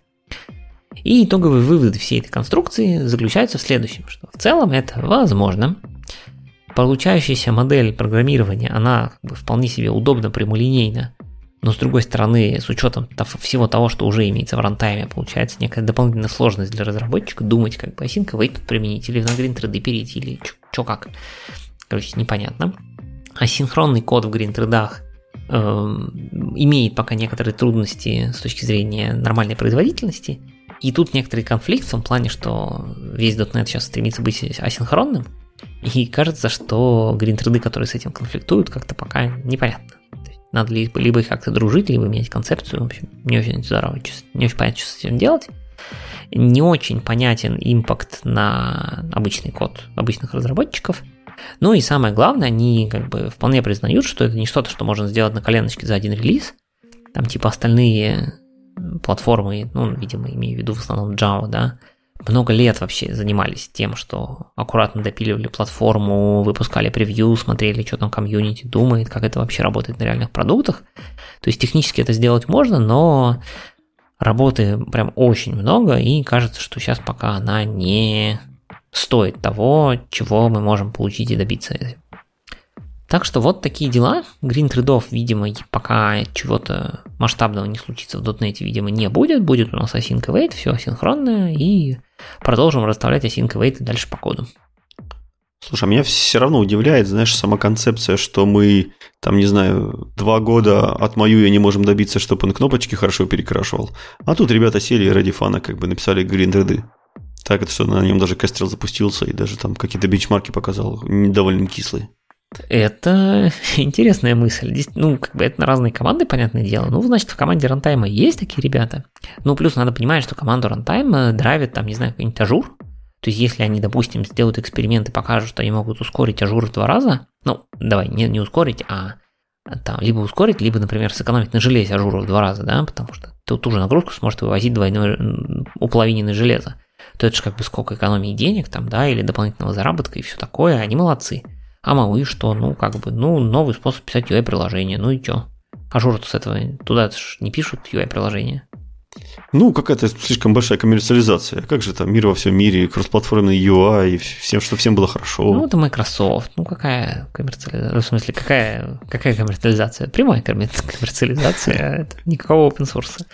И итоговые выводы всей этой конструкции заключаются в следующем, что в целом это возможно. Получающаяся модель программирования, она как бы вполне себе удобно прямолинейна но с другой стороны, с учетом всего того, что уже имеется в рантайме, получается некая дополнительная сложность для разработчика думать, как бы async await применить, или на Green 3D перейти, или что как. Короче, непонятно. Асинхронный код в Green 3D э, эм, имеет пока некоторые трудности с точки зрения нормальной производительности. И тут некоторый конфликт в том плане, что весь .NET сейчас стремится быть асинхронным, и кажется, что Green 3D, которые с этим конфликтуют, как-то пока непонятно. Надо либо, либо как-то дружить, либо менять концепцию. В общем, не очень здорово, не очень понятно, что с этим делать. Не очень понятен импакт на обычный код обычных разработчиков. Ну и самое главное, они как бы вполне признают, что это не что-то, что можно сделать на коленочке за один релиз. Там типа остальные платформы, ну, видимо, имею в виду в основном Java, да, много лет вообще занимались тем, что аккуратно допиливали платформу, выпускали превью, смотрели, что там комьюнити думает, как это вообще работает на реальных продуктах. То есть технически это сделать можно, но работы прям очень много, и кажется, что сейчас пока она не стоит того, чего мы можем получить и добиться так что вот такие дела. Green трейдов, видимо, пока чего-то масштабного не случится в .NET, видимо, не будет. Будет у нас async await, все синхронно, и продолжим расставлять async await дальше по коду. Слушай, а меня все равно удивляет, знаешь, сама концепция, что мы, там, не знаю, два года от я не можем добиться, чтобы он кнопочки хорошо перекрашивал. А тут ребята сели и ради фана как бы написали Thread. Так, это что на нем даже Kestrel запустился и даже там какие-то бенчмарки показал, довольно кислые. Это интересная мысль. Здесь, ну, как бы это на разные команды, понятное дело. Ну, значит, в команде рантайма есть такие ребята. Ну, плюс надо понимать, что команду рантайма драйвит, там, не знаю, какой-нибудь Azure. То есть, если они, допустим, сделают эксперимент и покажут, что они могут ускорить Azure в два раза, ну, давай, не, не ускорить, а там, либо ускорить, либо, например, сэкономить на железе Azure у в два раза, да, потому что ты ту же нагрузку сможет вывозить двойное уполовиненное железо. То это же как бы сколько экономии денег там, да, или дополнительного заработка и все такое, они молодцы. А малый что? Ну, как бы, ну, новый способ писать UI-приложение, ну и чё? Azure с этого туда не пишут UI-приложение. Ну, какая-то слишком большая коммерциализация. Как же там мир во всем мире, кроссплатформенный UI, и всем, что всем было хорошо. Ну, это Microsoft. Ну, какая коммерциализация? В смысле, какая, какая коммерциализация? Прямая коммерциализация. Это никакого open source.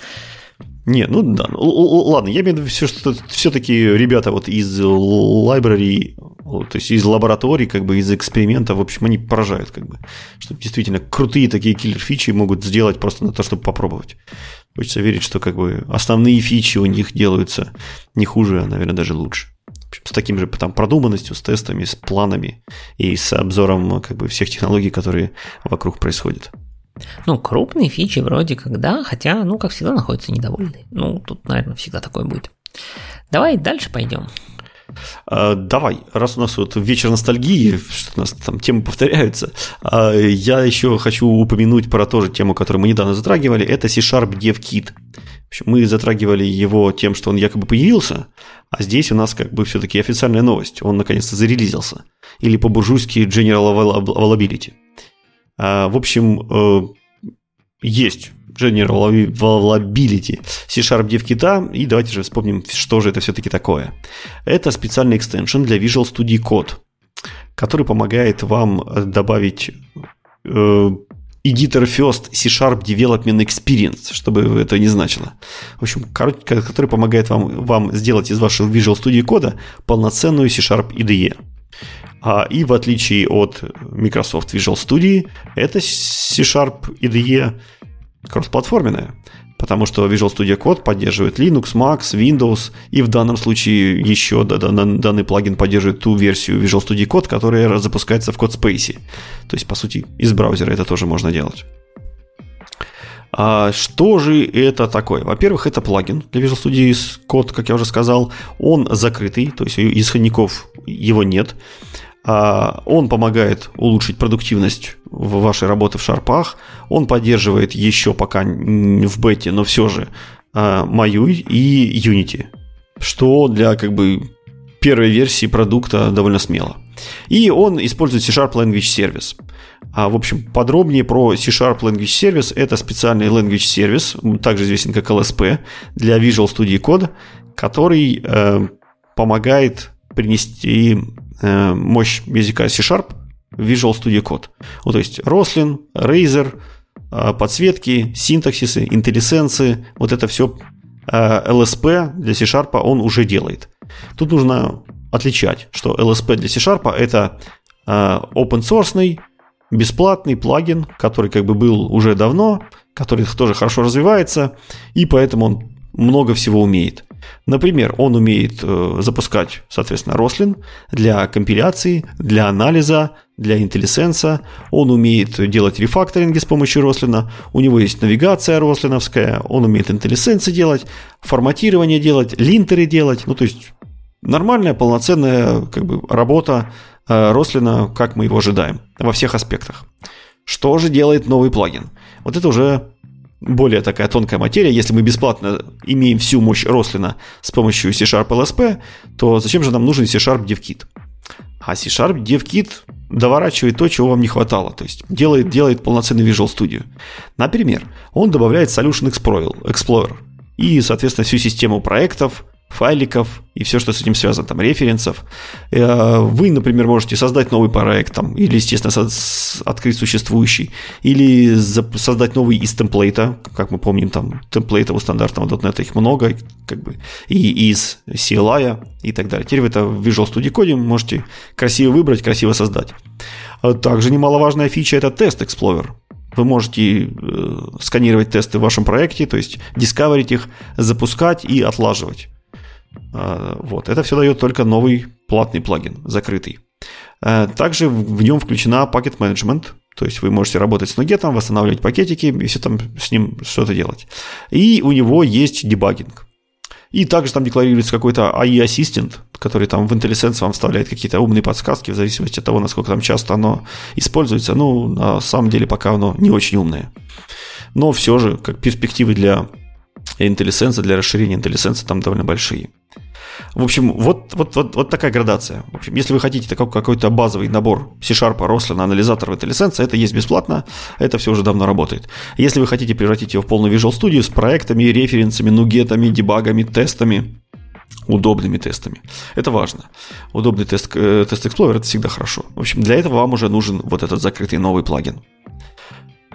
Не, ну да, ну, ладно, я имею в виду все, что все-таки ребята вот из library, то есть из лабораторий, как бы из эксперимента, в общем, они поражают, как бы, что действительно крутые такие киллер-фичи могут сделать просто на то, чтобы попробовать. Хочется верить, что как бы основные фичи у них делаются не хуже, а, наверное, даже лучше. общем, с таким же там продуманностью, с тестами, с планами и с обзором как бы всех технологий, которые вокруг происходят. Ну, крупные фичи вроде как да, хотя, ну, как всегда, находятся недовольные. Ну, тут, наверное, всегда такое будет. Давай дальше пойдем. Uh, давай, раз у нас вот вечер ностальгии, что у нас там темы повторяются, uh, я еще хочу упомянуть про тоже тему, которую мы недавно затрагивали, это C-Sharp DevKit. В общем, мы затрагивали его тем, что он якобы появился, а здесь у нас как бы все-таки официальная новость, он наконец-то зарелизился. Или по-буржуйски General Availability. А, в общем, э, есть General Availability C-Sharp DevKit, и давайте же вспомним, что же это все-таки такое. Это специальный экстеншн для Visual Studio Code, который помогает вам добавить э, Editor First C-Sharp Development Experience, чтобы это не значило. В общем, который помогает вам, вам сделать из вашего Visual Studio кода полноценную C-Sharp IDE. А, и в отличие от Microsoft Visual Studio, это C-Sharp IDE кроссплатформенная, потому что Visual Studio Code поддерживает Linux, Mac, Windows, и в данном случае еще данный плагин поддерживает ту версию Visual Studio Code, которая запускается в CodeSpace. То есть, по сути, из браузера это тоже можно делать. А что же это такое? Во-первых, это плагин для Visual Studio Code, как я уже сказал. Он закрытый, то есть исходников его нет. А, он помогает улучшить продуктивность в вашей работы в шарпах. Он поддерживает еще пока в бете, но все же а, и Unity, что для как бы первой версии продукта довольно смело. И он использует C-Sharp Language Service. А, в общем, подробнее про C-Sharp Language Service. Это специальный Language Service, также известен как LSP, для Visual Studio Code, который э, помогает принести мощь языка C-Sharp Visual Studio Code. Вот, то есть Roslyn, Razer, э, подсветки, синтаксисы, интеллисенсы, вот это все LSP э, для C-Sharp он уже делает. Тут нужно отличать, что LSP для C-Sharp это open source бесплатный плагин, который как бы был уже давно, который тоже хорошо развивается, и поэтому он много всего умеет. Например, он умеет э, запускать, соответственно, Roslyn для компиляции, для анализа, для IntelliSense. Он умеет делать рефакторинги с помощью Roslyn. У него есть навигация рослиновская. Он умеет IntelliSense делать, форматирование делать, линтеры делать. Ну, то есть нормальная, полноценная как бы, работа э, Рослина, как мы его ожидаем, во всех аспектах. Что же делает новый плагин? Вот это уже более такая тонкая материя. Если мы бесплатно имеем всю мощь Рослина с помощью C-Sharp LSP, то зачем же нам нужен C-Sharp DevKit? А C-Sharp DevKit доворачивает то, чего вам не хватало, то есть делает, делает полноценный Visual Studio. Например, он добавляет Solution Explorer и, соответственно, всю систему проектов, файликов и все, что с этим связано, там, референсов. Э, вы, например, можете создать новый проект, там, или, естественно, открыть существующий, или создать новый из темплейта, как мы помним, там, темплейтов у стандартного .NET их много, как бы, и из CLI и так далее. Теперь вы это в Visual Studio Code можете красиво выбрать, красиво создать. А также немаловажная фича – это тест Explorer. Вы можете э, сканировать тесты в вашем проекте, то есть дискаверить их, запускать и отлаживать. А, вот. Это все дает только новый платный плагин, закрытый. А, также в нем включена пакет менеджмент, то есть вы можете работать с нугетом, восстанавливать пакетики и все там с ним что-то делать. И у него есть дебагинг. И также там декларируется какой-то AI-ассистент, который там в IntelliSense вам вставляет какие-то умные подсказки в зависимости от того, насколько там часто оно используется. Ну, на самом деле пока оно не очень умное. Но все же, как перспективы для IntelliSense, для расширения IntelliSense там довольно большие. В общем, вот, вот, вот, вот такая градация. В общем, если вы хотите такой, какой-то базовый набор C-Sharp, Roslyn, анализатор IntelliSense, это есть бесплатно, это все уже давно работает. Если вы хотите превратить его в полную Visual Studio с проектами, референсами, нугетами, дебагами, тестами, удобными тестами. Это важно. Удобный тест, э, тест Explorer – это всегда хорошо. В общем, для этого вам уже нужен вот этот закрытый новый плагин.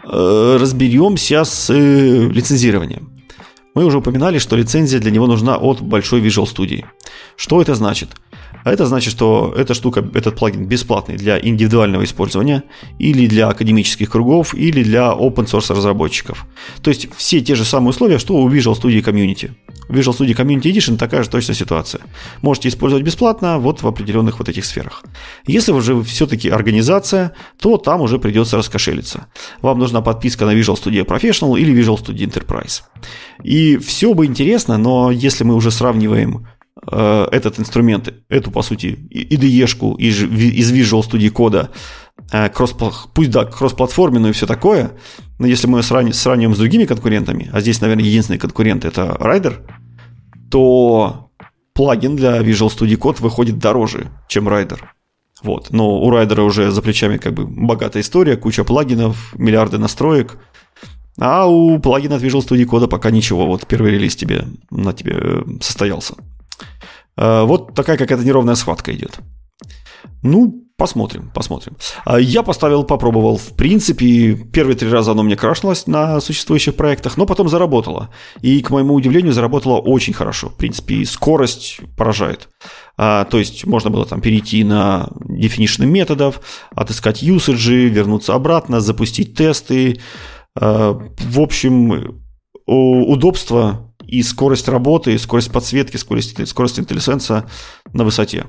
Э, разберемся с э, лицензированием. Мы уже упоминали, что лицензия для него нужна от большой Visual Studio. Что это значит? А это значит, что эта штука, этот плагин бесплатный для индивидуального использования или для академических кругов, или для open source разработчиков. То есть все те же самые условия, что у Visual Studio Community. Visual Studio Community Edition такая же точно ситуация. Можете использовать бесплатно вот в определенных вот этих сферах. Если вы же все-таки организация, то там уже придется раскошелиться. Вам нужна подписка на Visual Studio Professional или Visual Studio Enterprise. И все бы интересно, но если мы уже сравниваем этот инструмент, эту, по сути, IDE-шку из, Visual Studio кода, э, кросс, пусть да, кроссплатформенную и все такое, но если мы сравним, сравниваем с другими конкурентами, а здесь, наверное, единственный конкурент это Rider, то плагин для Visual Studio Code выходит дороже, чем Rider. Вот. Но у Rider уже за плечами как бы богатая история, куча плагинов, миллиарды настроек. А у плагина от Visual Studio Code пока ничего. Вот первый релиз тебе на тебе э, состоялся. Э, вот такая какая-то неровная схватка идет. Ну, посмотрим, посмотрим. А я поставил, попробовал. В принципе, первые три раза оно мне крашнулось на существующих проектах, но потом заработало. И, к моему удивлению, заработало очень хорошо. В принципе, скорость поражает. А, то есть можно было там перейти на definition методов, отыскать юсаджи, вернуться обратно, запустить тесты. А, в общем, удобство и скорость работы, и скорость подсветки, скорость, скорость IntelliSense на высоте.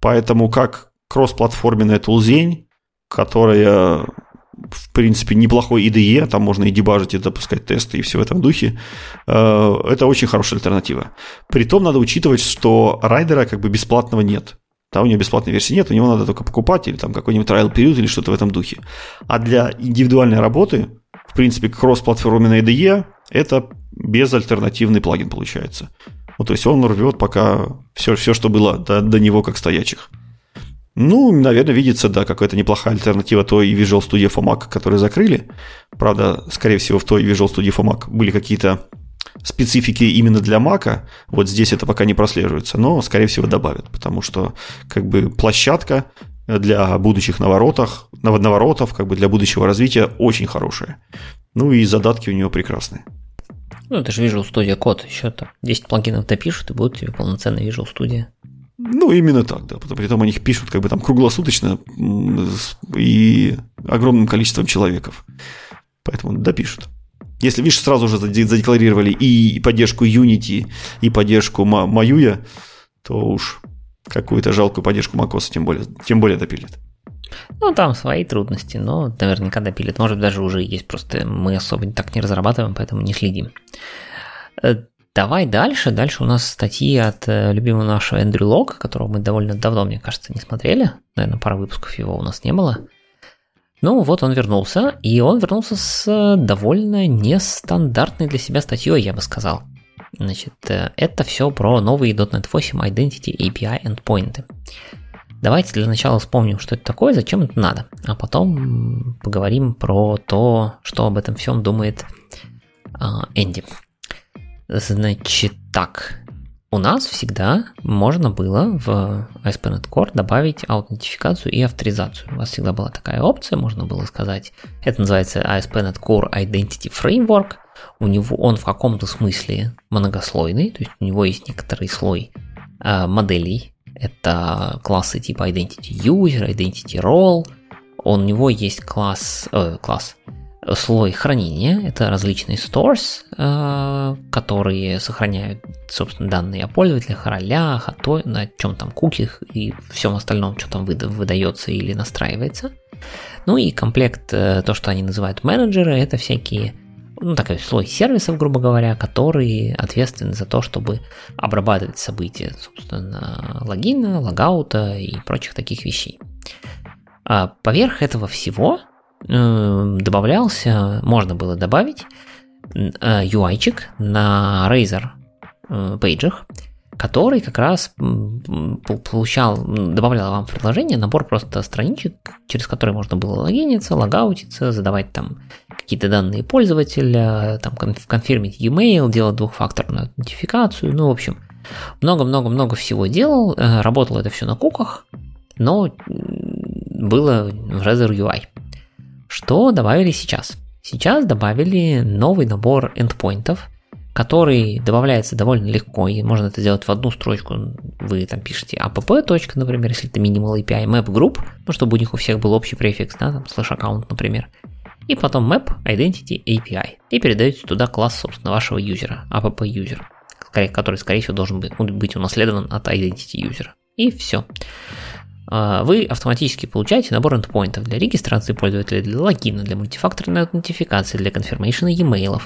Поэтому как кроссплатформенная тулзень, которая в принципе, неплохой IDE, там можно и дебажить, и запускать тесты, и все в этом духе. Э, это очень хорошая альтернатива. Притом надо учитывать, что райдера как бы бесплатного нет. Там у него бесплатной версии нет, у него надо только покупать или там какой-нибудь trial период или что-то в этом духе. А для индивидуальной работы, в принципе, кросс-платформенная IDE – это безальтернативный плагин получается. Ну, то есть он рвет пока все, все что было до, до него как стоячих. Ну, наверное, видится, да, какая-то неплохая альтернатива той Visual Studio for Mac, которые закрыли. Правда, скорее всего, в той Visual Studio for Mac были какие-то специфики именно для Mac. Вот здесь это пока не прослеживается, но, скорее всего, добавят, потому что как бы площадка для будущих наворотов, наворотов, как бы для будущего развития очень хорошая. Ну и задатки у нее прекрасные. Ну, это же Visual Studio код, еще там 10 плагинов допишут, и будет тебе полноценная Visual Studio. Ну, именно так, да. При этом они их пишут как бы там круглосуточно и огромным количеством человеков. Поэтому допишут. Если, видишь, сразу же задекларировали и поддержку Unity, и поддержку Маюя, то уж какую-то жалкую поддержку macOS тем более, тем более допилит. Ну, там свои трудности, но наверняка допилит. Может, даже уже есть, просто мы особо так не разрабатываем, поэтому не следим. Э, давай дальше. Дальше у нас статьи от э, любимого нашего Эндрю Лога, которого мы довольно давно, мне кажется, не смотрели. Наверное, пара выпусков его у нас не было. Ну, вот он вернулся, и он вернулся с э, довольно нестандартной для себя статьей, я бы сказал. Значит, это все про новые .NET 8 Identity API endpoints. Давайте для начала вспомним, что это такое, зачем это надо, а потом поговорим про то, что об этом всем думает а, Энди. Значит так, у нас всегда можно было в ASP.NET Core добавить аутентификацию и авторизацию. У вас всегда была такая опция, можно было сказать. Это называется ASP.NET Core Identity Framework. У него он в каком-то смысле многослойный, то есть у него есть некоторый слой э, моделей это классы типа Identity User, Identity Role. У него есть класс, э, класс, слой хранения, это различные stores, э, которые сохраняют, собственно, данные о пользователях, о ролях, о той, на чем там куких и всем остальном, что там выдается или настраивается. Ну и комплект, э, то, что они называют менеджеры, это всякие ну, такой слой сервисов, грубо говоря, которые ответственны за то, чтобы обрабатывать события, собственно, логина, логаута и прочих таких вещей. А поверх этого всего э, добавлялся, можно было добавить UI-чик э, на Razer э, пейджах, который как раз получал, добавлял вам в приложение набор просто страничек, через которые можно было логиниться, логаутиться, задавать там какие-то данные пользователя, там конфирмить e-mail, делать двухфакторную аутентификацию, ну, в общем, много-много-много всего делал, э, работало это все на куках, но было в Razer UI. Что добавили сейчас? Сейчас добавили новый набор эндпоинтов – который добавляется довольно легко, и можно это сделать в одну строчку. Вы там пишете app, например, если это minimal API, map group, ну, чтобы у них у всех был общий префикс, да, там, slash account, например. И потом map identity API. И передаете туда класс, собственно, вашего юзера, app user, который, скорее всего, должен быть унаследован от identity user. И все а, вы автоматически получаете набор эндпоинтов для регистрации пользователя, для логина, для мультифакторной аутентификации, для конфирмейшена e-mail,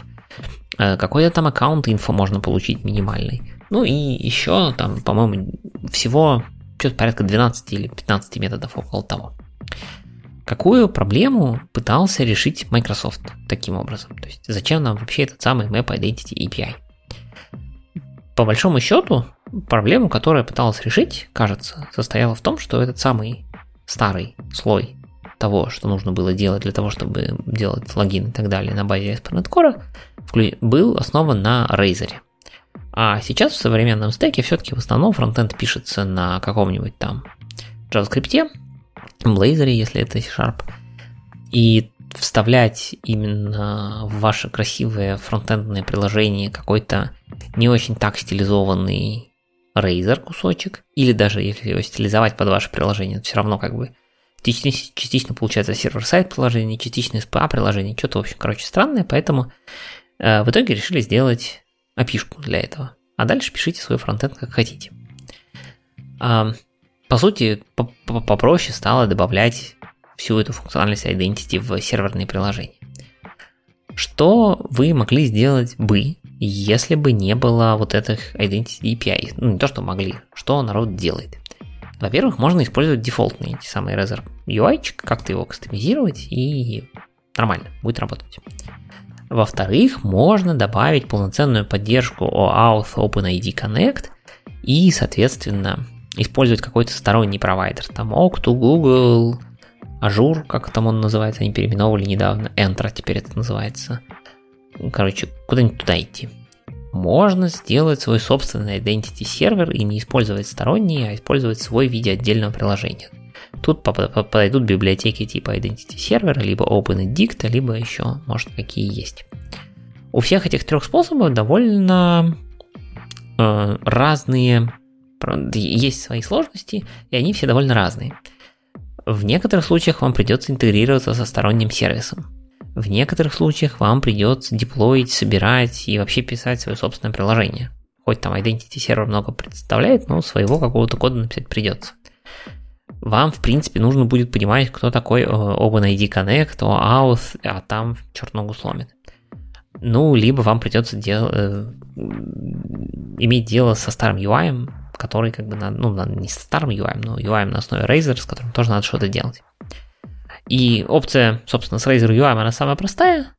Э, какой-то там аккаунт инфо можно получить минимальный. Ну и еще там, по-моему, всего что-то порядка 12 или 15 методов около того. Какую проблему пытался решить Microsoft таким образом? То есть зачем нам вообще этот самый Map Identity API? По большому счету, проблему, которая пыталась решить, кажется, состояла в том, что этот самый старый слой того, что нужно было делать для того, чтобы делать логин и так далее на базе ASP.NET Core, был основан на Razer. А сейчас в современном стеке все-таки в основном фронтенд пишется на каком-нибудь там JavaScript, Blazor, если это C-Sharp. И вставлять именно в ваше красивое фронтендное приложение какой-то не очень так стилизованный Razer кусочек, или даже если его стилизовать под ваше приложение, все равно как бы частично, получается сервер-сайт приложение, частично SPA приложение, что-то, в общем, короче, странное, поэтому Э, в итоге решили сделать api для этого. А дальше пишите свой фронтенд как хотите. По сути, попроще стало добавлять всю эту функциональность identity в серверные приложения. Что вы могли сделать бы, если бы не было вот этих identity API? Ну, не то, что могли, что народ делает. Во-первых, можно использовать дефолтные эти самые Razer UI, как-то его кастомизировать и нормально, будет работать. Во-вторых, можно добавить полноценную поддержку OAuth OpenID Connect и, соответственно, использовать какой-то сторонний провайдер. Там Octo, Google, Azure, как там он называется, они переименовывали недавно, Entra теперь это называется. Короче, куда-нибудь туда идти. Можно сделать свой собственный identity сервер и не использовать сторонний, а использовать свой в виде отдельного приложения. Тут подойдут библиотеки типа Identity Server, либо OpenEdict, либо еще, может, какие есть. У всех этих трех способов довольно э, разные, есть свои сложности, и они все довольно разные. В некоторых случаях вам придется интегрироваться со сторонним сервисом. В некоторых случаях вам придется деплоить, собирать и вообще писать свое собственное приложение. Хоть там Identity Server много представляет, но своего какого-то кода написать придется. Вам, в принципе, нужно будет понимать, кто такой э, OpenID Connect, OAuth, а там черт ногу сломит. Ну, либо вам придется дел, э, иметь дело со старым UI, который как бы, на, ну, не со старым UI, но UI на основе Razer, с которым тоже надо что-то делать. И опция, собственно, с Razer UI, она самая простая,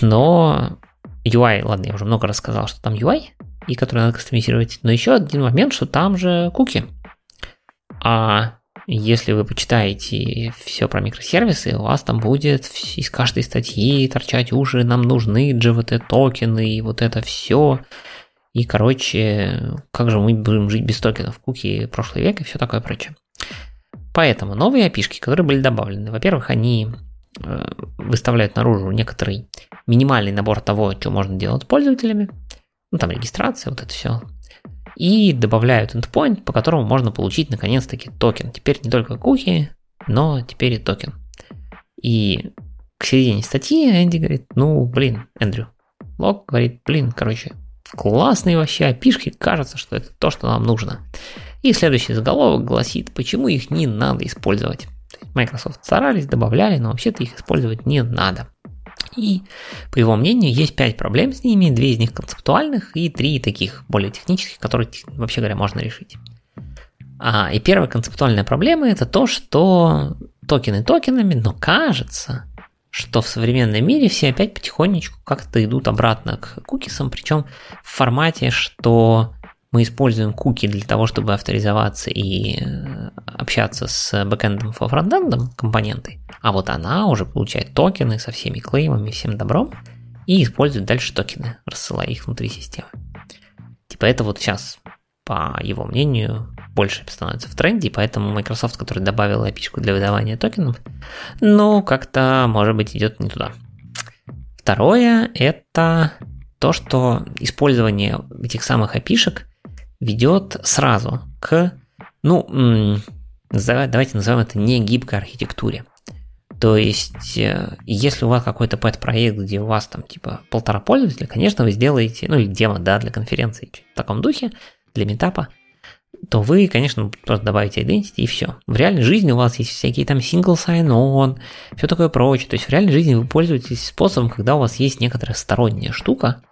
но UI, ладно, я уже много рассказал, что там UI, и который надо кастомизировать, но еще один момент, что там же куки. А если вы почитаете все про микросервисы, у вас там будет из каждой статьи торчать уши, нам нужны GVT токены и вот это все. И, короче, как же мы будем жить без токенов, куки прошлый век и все такое прочее. Поэтому новые api которые были добавлены, во-первых, они э, выставляют наружу некоторый минимальный набор того, что можно делать с пользователями, ну там регистрация, вот это все, и добавляют endpoint, по которому можно получить наконец-таки токен. Теперь не только куки, но теперь и токен. И к середине статьи Энди говорит, ну, блин, Эндрю. Лок говорит, блин, короче, классные вообще опишки, кажется, что это то, что нам нужно. И следующий заголовок гласит, почему их не надо использовать. Microsoft старались, добавляли, но вообще-то их использовать не надо. И, по его мнению, есть пять проблем с ними, две из них концептуальных и три таких более технических, которые, вообще говоря, можно решить. А, и первая концептуальная проблема это то, что токены токенами, но кажется, что в современном мире все опять потихонечку как-то идут обратно к кукисам, причем в формате, что мы используем куки для того, чтобы авторизоваться и э, общаться с бэкэндом по фронтендом компоненты, а вот она уже получает токены со всеми клеймами, всем добром и использует дальше токены, рассылая их внутри системы. Типа это вот сейчас, по его мнению, больше становится в тренде, поэтому Microsoft, который добавил API для выдавания токенов, ну, как-то, может быть, идет не туда. Второе – это то, что использование этих самых API ведет сразу к, ну, давайте назовем это не гибкой архитектуре. То есть, э, если у вас какой-то пэт-проект, где у вас там типа полтора пользователя, конечно, вы сделаете, ну или демо, да, для конференции в таком духе, для метапа, то вы, конечно, просто добавите identity и все. В реальной жизни у вас есть всякие там single sign-on, все такое прочее. То есть в реальной жизни вы пользуетесь способом, когда у вас есть некоторая сторонняя штука,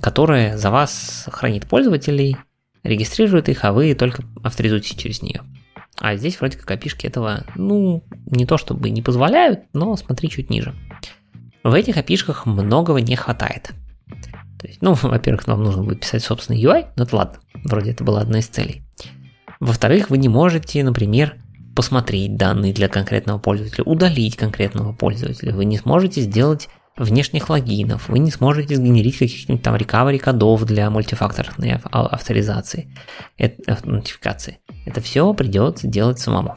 которая за вас хранит пользователей, регистрирует их, а вы только авторизуетесь через нее. А здесь вроде как опишки этого, ну, не то чтобы не позволяют, но смотри чуть ниже. В этих опишках многого не хватает. То есть, ну, во-первых, вам нужно будет писать собственный UI, но это ладно, вроде это была одна из целей. Во-вторых, вы не можете, например, посмотреть данные для конкретного пользователя, удалить конкретного пользователя. Вы не сможете сделать внешних логинов, вы не сможете сгенерить каких-нибудь там recovery кодов для мультифакторной авторизации, это, нотификации. Это все придется делать самому.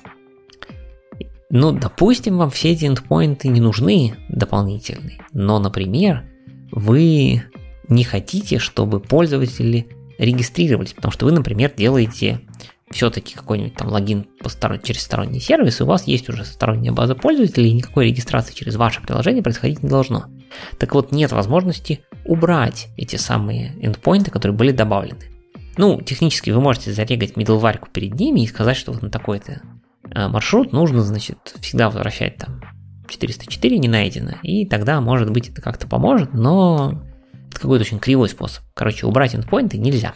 Ну, допустим, вам все эти эндпоинты не нужны дополнительные, но, например, вы не хотите, чтобы пользователи регистрировались, потому что вы, например, делаете все-таки какой-нибудь там логин по сторон, через сторонний сервис, и у вас есть уже сторонняя база пользователей, и никакой регистрации через ваше приложение происходить не должно. Так вот, нет возможности убрать эти самые эндпоинты, которые были добавлены. Ну, технически вы можете зарегать middleware перед ними и сказать, что вот на такой-то э, маршрут нужно, значит, всегда возвращать там 404 не найдено, и тогда, может быть, это как-то поможет, но какой-то очень кривой способ. Короче, убрать эндпоинты нельзя.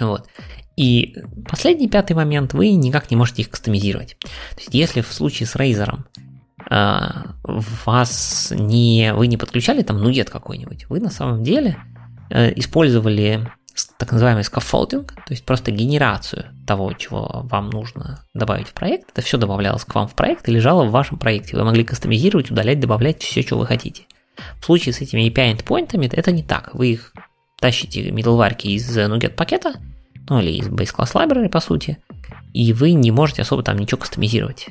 Вот. И последний пятый момент, вы никак не можете их кастомизировать. То есть, если в случае с Razer э, вас не, вы не подключали там нугет какой-нибудь, вы на самом деле э, использовали так называемый скаффолдинг, то есть просто генерацию того, чего вам нужно добавить в проект. Это все добавлялось к вам в проект и лежало в вашем проекте. Вы могли кастомизировать, удалять, добавлять все, что вы хотите. В случае с этими API endpointами это не так. Вы их тащите middleware из NuGet пакета, ну или из Base Class Library, по сути, и вы не можете особо там ничего кастомизировать.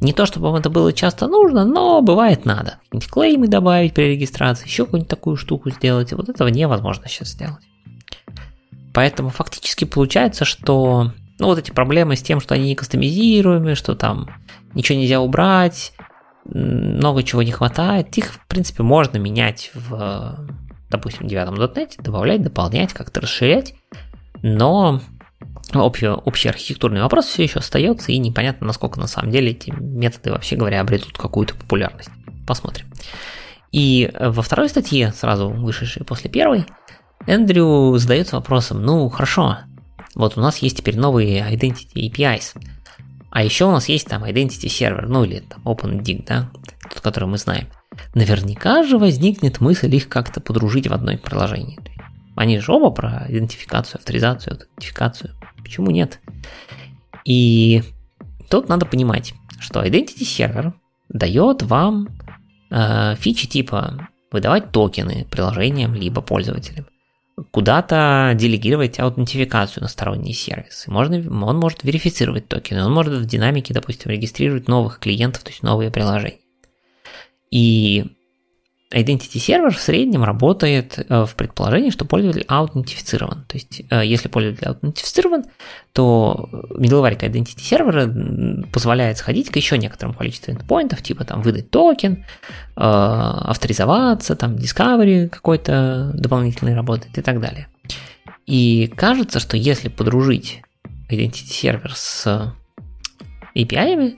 Не то, чтобы вам это было часто нужно, но бывает надо. Какие-нибудь клеймы добавить при регистрации, еще какую-нибудь такую штуку сделать. Вот этого невозможно сейчас сделать. Поэтому фактически получается, что ну, вот эти проблемы с тем, что они не кастомизируемые, что там ничего нельзя убрать, много чего не хватает. Их, в принципе, можно менять в, допустим, девятом .NET, добавлять, дополнять, как-то расширять, но общий, общий архитектурный вопрос все еще остается, и непонятно, насколько на самом деле эти методы, вообще говоря, обретут какую-то популярность. Посмотрим. И во второй статье, сразу вышедшей после первой, Эндрю задается вопросом, ну хорошо, вот у нас есть теперь новые Identity APIs, а еще у нас есть там Identity Server, ну или там OpenDig, да, тот, который мы знаем. Наверняка же возникнет мысль их как-то подружить в одной приложении. Они же оба про идентификацию, авторизацию, аутентификацию. Почему нет? И тут надо понимать, что Identity Server дает вам э, фичи типа выдавать токены приложениям либо пользователям куда-то делегировать аутентификацию на сторонний сервис. Можно, он может верифицировать токены, он может в динамике, допустим, регистрировать новых клиентов, то есть новые приложения. И Identity Server в среднем работает э, в предположении, что пользователь аутентифицирован. То есть, э, если пользователь аутентифицирован, то middleware Identity Server позволяет сходить к еще некоторому количеству endpointов, типа там выдать токен, э, авторизоваться, там Discovery какой-то дополнительный работает и так далее. И кажется, что если подружить Identity Server с API,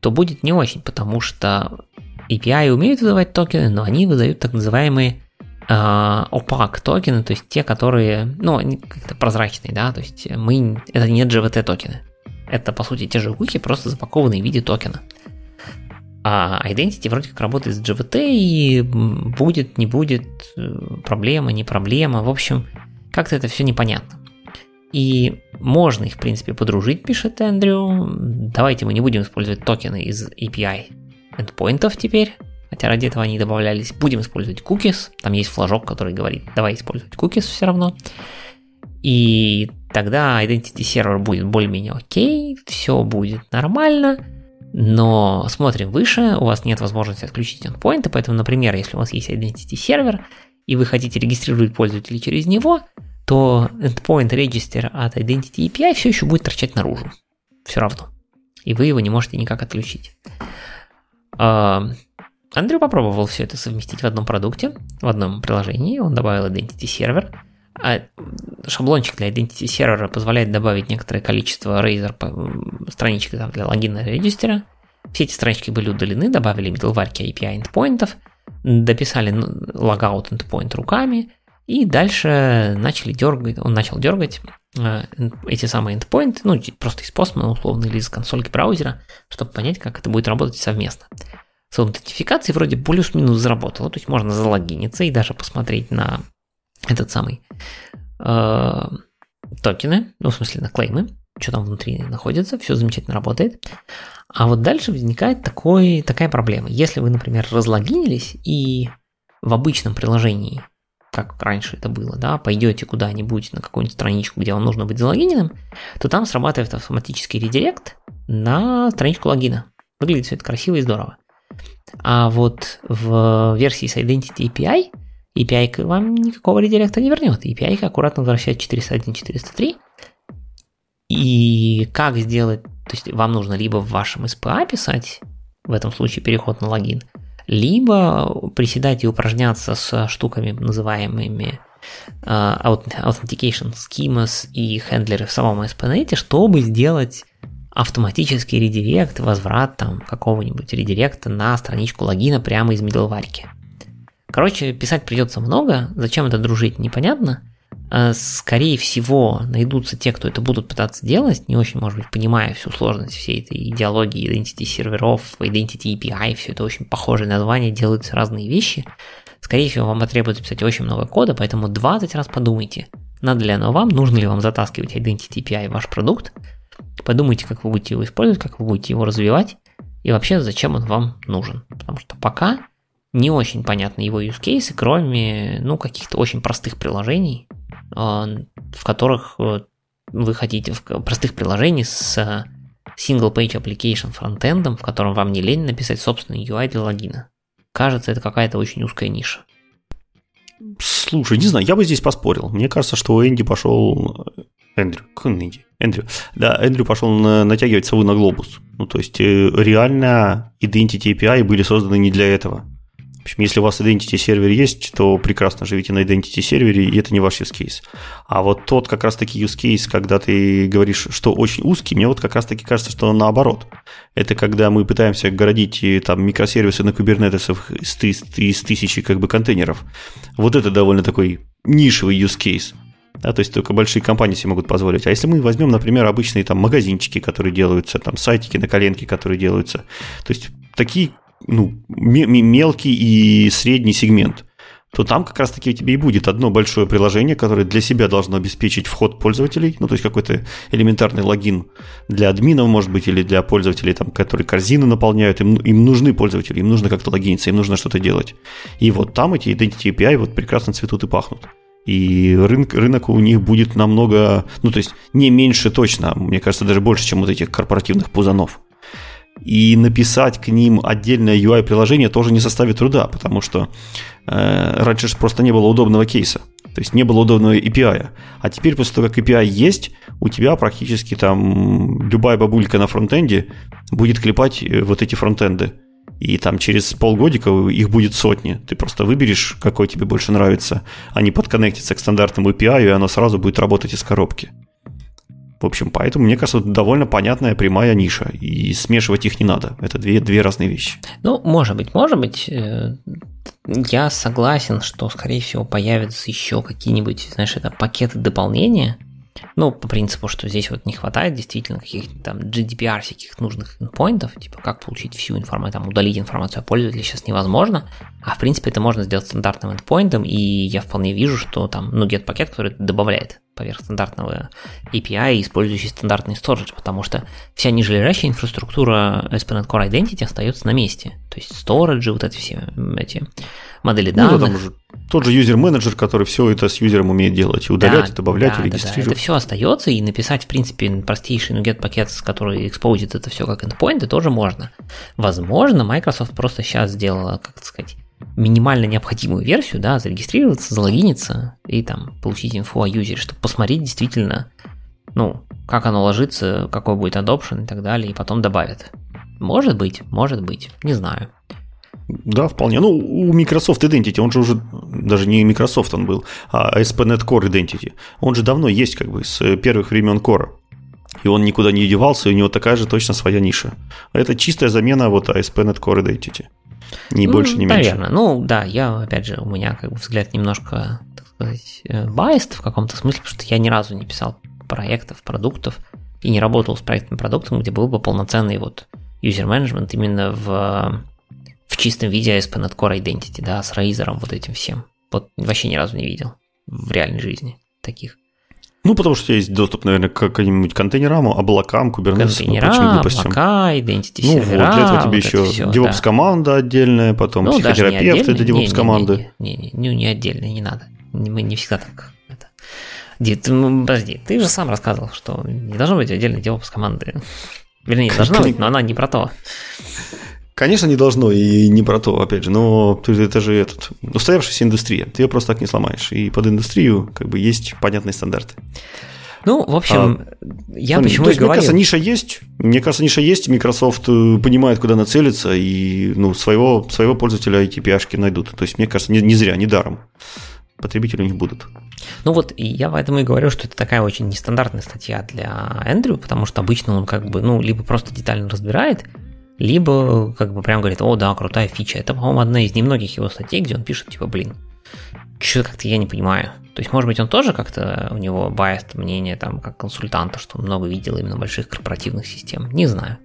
то будет не очень, потому что API умеют выдавать токены, но они выдают так называемые opaque токены, то есть те, которые, ну, как-то прозрачные, да, то есть мы, это не GVT токены. Это, по сути, те же куки, просто запакованные в виде токена. А Identity вроде как работает с GVT, и будет, не будет, проблема, не проблема. В общем, как-то это все непонятно. И можно их, в принципе, подружить, пишет Эндрю. Давайте мы не будем использовать токены из API эндпоинтов теперь, хотя ради этого они добавлялись. Будем использовать cookies, там есть флажок, который говорит, давай использовать cookies все равно. И тогда Identity Server будет более-менее окей, все будет нормально, но смотрим выше, у вас нет возможности отключить endpoint, поэтому, например, если у вас есть Identity Server, и вы хотите регистрировать пользователей через него, то endpoint register от Identity API все еще будет торчать наружу. Все равно. И вы его не можете никак отключить. А, Андрю попробовал все это совместить в одном продукте, в одном приложении. Он добавил Identity Server. А шаблончик для Identity Server позволяет добавить некоторое количество Razer страничек там, для логина регистера. Все эти странички были удалены, добавили middleware API endpointов, дописали logout endpoint руками, и дальше начали дергать, он начал дергать эти самые endpoints, ну, просто из Postman, условно, или из консольки браузера, чтобы понять, как это будет работать совместно. С аутентификацией вроде плюс-минус заработало, то есть можно залогиниться и даже посмотреть на этот самый э, токены, ну, в смысле, на клеймы, что там внутри находится, все замечательно работает. А вот дальше возникает такой, такая проблема. Если вы, например, разлогинились и в обычном приложении как раньше это было, да, пойдете куда-нибудь на какую-нибудь страничку, где вам нужно быть залогиненным, то там срабатывает автоматический редирект на страничку логина. Выглядит все это красиво и здорово. А вот в версии с Identity API API вам никакого редиректа не вернет. API аккуратно возвращает 401.403. И как сделать, то есть вам нужно либо в вашем SPA писать, в этом случае переход на логин, либо приседать и упражняться с штуками, называемыми uh, Authentication Schemas и хендлеры в самом SPNet, чтобы сделать автоматический редирект, возврат там какого-нибудь редиректа на страничку логина прямо из middleware. Короче, писать придется много, зачем это дружить, непонятно. Э, скорее всего, найдутся те, кто это будут пытаться делать, не очень, может быть, понимая всю сложность всей этой идеологии identity серверов, identity API, все это очень похожие названия, делаются разные вещи. Скорее всего, вам потребуется писать очень много кода, поэтому 20 раз подумайте, надо ли оно вам, нужно ли вам затаскивать identity API в ваш продукт, подумайте, как вы будете его использовать, как вы будете его развивать, и вообще, зачем он вам нужен. Потому что пока не очень понятны его use cases, кроме, ну, каких-то очень простых приложений, в которых э, вы хотите, в простых приложений с э, single page application фронтендом, в котором вам не лень написать собственный UI для логина. Кажется, это какая-то очень узкая ниша. Слушай, не знаю, я бы здесь поспорил. Мне кажется, что Энди пошел Эндрю, Кеннеди, Эндрю. Да, Эндрю пошел на, натягивать сову на глобус. Ну, то есть, э, реально Identity API были созданы не для этого. Общем, если у вас Identity сервер есть, то прекрасно живите на Identity сервере, и это не ваш use case. А вот тот как раз-таки use case, когда ты говоришь, что очень узкий, мне вот как раз-таки кажется, что наоборот. Это когда мы пытаемся городить э, там микросервисы на Kubernetes из, из тысячи как бы контейнеров. Вот это довольно такой нишевый use case. Да, то есть только большие компании себе могут позволить. А если мы возьмем, например, обычные там магазинчики, которые делаются, там сайтики на коленке, которые делаются, то есть такие ну, мелкий и средний сегмент, то там как раз-таки у тебя и будет одно большое приложение, которое для себя должно обеспечить вход пользователей, ну, то есть какой-то элементарный логин для админов, может быть, или для пользователей, там, которые корзины наполняют, им, им нужны пользователи, им нужно как-то логиниться, им нужно что-то делать. И вот там эти Identity API вот прекрасно цветут и пахнут. И рынок, рынок у них будет намного, ну, то есть не меньше точно, мне кажется, даже больше, чем вот этих корпоративных пузанов. И написать к ним отдельное UI-приложение тоже не составит труда, потому что э, раньше же просто не было удобного кейса. То есть не было удобного API. А теперь после того, как API есть, у тебя практически там любая бабулька на фронтенде будет клепать э, вот эти фронтенды. И там через полгодика их будет сотни. Ты просто выберешь, какой тебе больше нравится, не подконнектиться к стандартному API, и оно сразу будет работать из коробки. В общем, поэтому, мне кажется, довольно понятная прямая ниша, и смешивать их не надо. Это две, две разные вещи. Ну, может быть, может быть. Э, я согласен, что, скорее всего, появятся еще какие-нибудь, знаешь, это пакеты дополнения, ну, по принципу, что здесь вот не хватает действительно каких-то там GDPR всяких нужных endpointов, типа как получить всю информацию, там удалить информацию о пользователе сейчас невозможно, а в принципе это можно сделать стандартным endpointом, и я вполне вижу, что там, ну, get-пакет, который добавляет поверх стандартного API, использующий стандартный storage, потому что вся нижележащая инфраструктура ASP.NET Core Identity остается на месте. То есть storage, вот эти все эти модели ну, данных. там уже тот же юзер-менеджер, который все это с юзером умеет делать, и удалять, да, и добавлять, да, и регистрировать. Да, да. Это все остается, и написать, в принципе, простейший NuGet пакет, который экспозит это все как endpoint, тоже можно. Возможно, Microsoft просто сейчас сделала, как сказать, минимально необходимую версию, да, зарегистрироваться, залогиниться и там получить инфу о юзере, чтобы посмотреть действительно, ну, как оно ложится, какой будет adoption и так далее, и потом добавят. Может быть, может быть, не знаю. Да, вполне. Ну, у Microsoft Identity, он же уже, даже не Microsoft он был, а ASP.NET Core Identity. Он же давно есть, как бы, с первых времен Core. И он никуда не девался, и у него такая же точно своя ниша. Это чистая замена вот ASP.NET Core Identity. Ни ну, больше, ни меньше. Наверное. Ну, да, я, опять же, у меня как бы взгляд немножко, так сказать, biased э, в каком-то смысле, потому что я ни разу не писал проектов, продуктов, и не работал с проектным продуктом, где был бы полноценный вот user management именно в в чистом виде ASP.NET Core Identity, да, с Razer, вот этим всем. Вот вообще ни разу не видел в реальной жизни таких. Ну, потому что есть доступ, наверное, к каким-нибудь контейнерам, облакам, Kubernetes, Контейнера, облака, Identity ну, сервера. Вот для этого тебе вот еще DevOps-команда да. отдельная, потом ну, психотерапевты для DevOps-команды. Не, не, не, не отдельная, не надо. Мы не всегда так это. Ди, ты, подожди, ты же сам рассказывал, что не должно быть отдельной DevOps-команды. Вернее, должна быть, но она не про то. Конечно, не должно, и не про то, опять же, но это же этот, устоявшаяся индустрия, ты ее просто так не сломаешь. И под индустрию как бы есть понятные стандарты. Ну, в общем, а, я почему то есть, и говорил... Мне кажется, ниша есть, мне кажется, ниша есть, Microsoft э, понимает, куда нацелиться, и ну, своего, своего пользователя ATP-шки найдут. То есть, мне кажется, не, не зря, не даром. Потребители у них будут. Ну вот, и я поэтому и говорю, что это такая очень нестандартная статья для Эндрю, потому что обычно он как бы, ну, либо просто детально разбирает, либо как бы прям говорит, о, да, крутая фича. Это, по-моему, одна из немногих его статей, где он пишет, типа, блин, что-то как-то я не понимаю. То есть, может быть, он тоже как-то, у него байст мнение, там, как консультанта, что много видел именно больших корпоративных систем. Не знаю.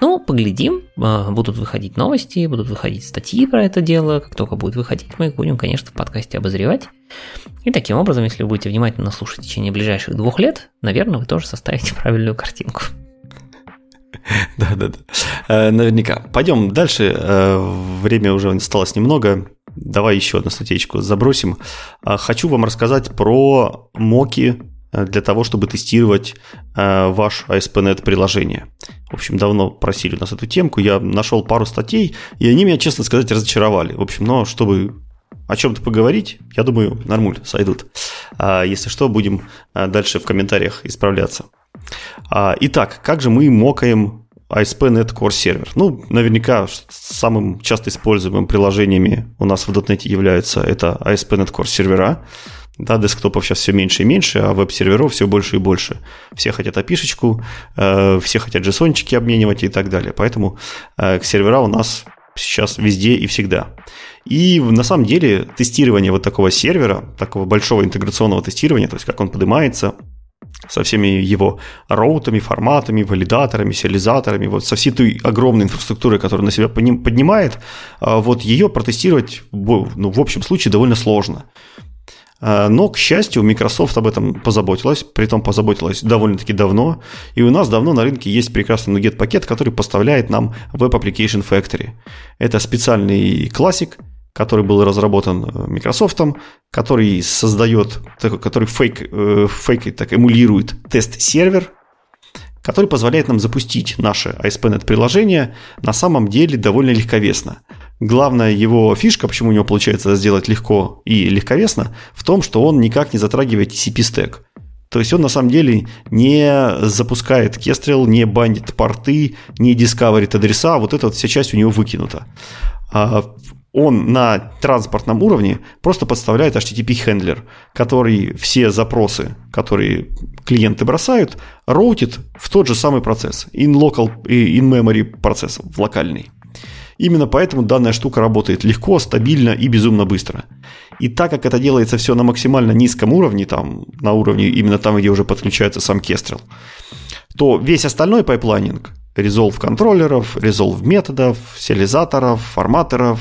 Ну, поглядим, э, будут выходить новости, будут выходить статьи про это дело. Как только будет выходить, мы их будем, конечно, в подкасте обозревать. И таким образом, если вы будете внимательно слушать в течение ближайших двух лет, наверное, вы тоже составите правильную картинку. Да, да, да. Э, наверняка. Пойдем дальше. Э, время уже осталось немного. Давай еще одну статейку забросим. Э, хочу вам рассказать про моки для того, чтобы тестировать ваш ASP.NET приложение. В общем, давно просили у нас эту темку. Я нашел пару статей, и они меня, честно сказать, разочаровали. В общем, но чтобы о чем-то поговорить, я думаю, нормуль, сойдут. А, если что, будем дальше в комментариях исправляться. Итак, как же мы мокаем ASP.NET Core сервер. Ну, наверняка самым часто используемым приложениями у нас в .NET являются это ASP.NET Core сервера. Да, десктопов сейчас все меньше и меньше, а веб-серверов все больше и больше. Все хотят опишечку, э, все хотят джессончики обменивать и так далее. Поэтому э, сервера у нас сейчас везде и всегда. И на самом деле тестирование вот такого сервера, такого большого интеграционного тестирования, то есть как он поднимается, со всеми его роутами, форматами, валидаторами, сериализаторами, вот со всей той огромной инфраструктурой, которую на себя поднимает, а вот ее протестировать ну, в общем случае довольно сложно. А, но, к счастью, Microsoft об этом позаботилась, при том позаботилась довольно-таки давно, и у нас давно на рынке есть прекрасный NuGet пакет, который поставляет нам Web Application Factory. Это специальный классик, который был разработан э, Microsoft, который создает, который фейк, э, фейк так эмулирует тест-сервер, который позволяет нам запустить наше ASP.NET приложение на самом деле довольно легковесно. Главная его фишка, почему у него получается сделать легко и легковесно, в том, что он никак не затрагивает TCP стек. То есть он на самом деле не запускает Kestrel, не бандит порты, не дискаверит адреса, вот эта вот вся часть у него выкинута. А он на транспортном уровне просто подставляет HTTP-хендлер, который все запросы, которые клиенты бросают, роутит в тот же самый процесс, in-local, in-memory процесс, в локальный. Именно поэтому данная штука работает легко, стабильно и безумно быстро. И так как это делается все на максимально низком уровне, там, на уровне именно там, где уже подключается сам Kestrel, то весь остальной pipelining, resolve контроллеров, resolve методов, сериализаторов, форматоров,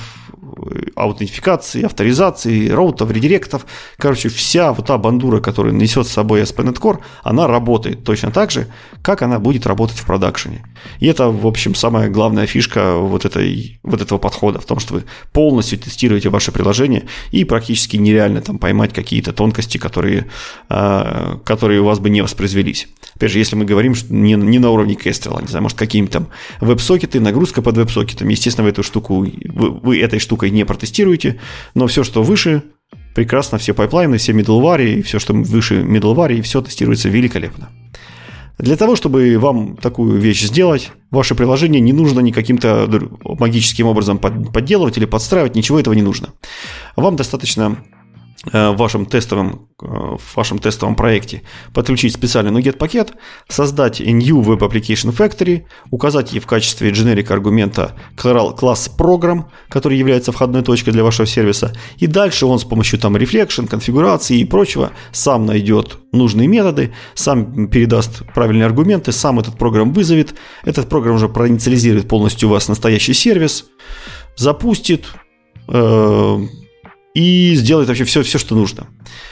аутентификации, авторизации, роутов, редиректов. Короче, вся вот та бандура, которая несет с собой ASP.NET Core, она работает точно так же, как она будет работать в продакшене. И это, в общем, самая главная фишка вот, этой, вот этого подхода, в том, что вы полностью тестируете ваше приложение и практически нереально там поймать какие-то тонкости, которые, а, которые у вас бы не воспроизвелись. Опять же, если мы говорим что не, не на уровне Kestrel, не знаю, может, какие-нибудь там веб-сокеты, нагрузка под веб-сокетами, естественно, в эту штуку, вы, вы этой штукой не протестируете, но все, что выше, прекрасно, все пайплайны, все middleware, и все, что выше middleware, все тестируется великолепно. Для того, чтобы вам такую вещь сделать, ваше приложение не нужно никаким-то магическим образом подделывать или подстраивать, ничего этого не нужно. Вам достаточно в вашем тестовом, э, в вашем тестовом проекте подключить специальный NuGet пакет, создать New Web Application Factory, указать ей в качестве generic аргумента класс Program, который является входной точкой для вашего сервиса, и дальше он с помощью там reflection, конфигурации и прочего сам найдет нужные методы, сам передаст правильные аргументы, сам этот программ вызовет, этот программ уже проинициализирует полностью у вас настоящий сервис, запустит, э, и сделает вообще все, все что нужно.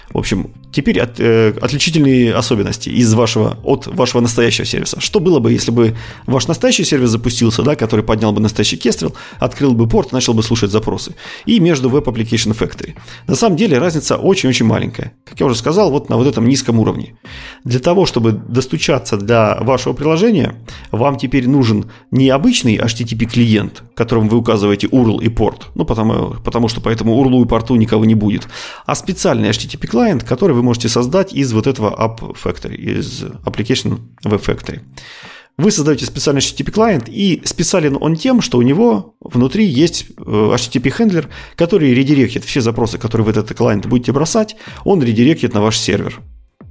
В общем, теперь от, э, отличительные особенности из вашего, от вашего настоящего сервиса. Что было бы, если бы ваш настоящий сервис запустился, да, который поднял бы настоящий кестрел, открыл бы порт, начал бы слушать запросы, и между Web Application Factory. На самом деле разница очень-очень маленькая. Как я уже сказал, вот на вот этом низком уровне. Для того, чтобы достучаться для вашего приложения, вам теперь нужен не обычный HTTP-клиент, которым вы указываете URL и порт, ну потому, потому что по этому URL и порту никого не будет, а специальный HTTP-клиент, клиент, который вы можете создать из вот этого App Factory, из Application Web Factory. Вы создаете специальный HTTP клиент, и специален он тем, что у него внутри есть э, HTTP хендлер, который редиректит все запросы, которые вы в этот клиент будете бросать, он редиректит на ваш сервер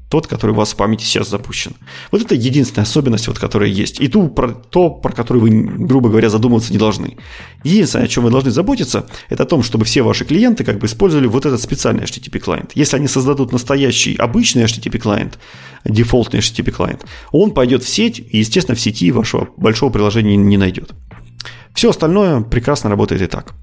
тот, который у вас в памяти сейчас запущен. Вот это единственная особенность, вот, которая есть. И ту, про, то, про которую вы, грубо говоря, задумываться не должны. Единственное, о чем вы должны заботиться, это о том, чтобы все ваши клиенты как бы использовали вот этот специальный HTTP клиент. Если они создадут настоящий обычный HTTP клиент, дефолтный HTTP клиент, он пойдет в сеть и, естественно, в сети вашего большого приложения не найдет. Все остальное прекрасно работает и так.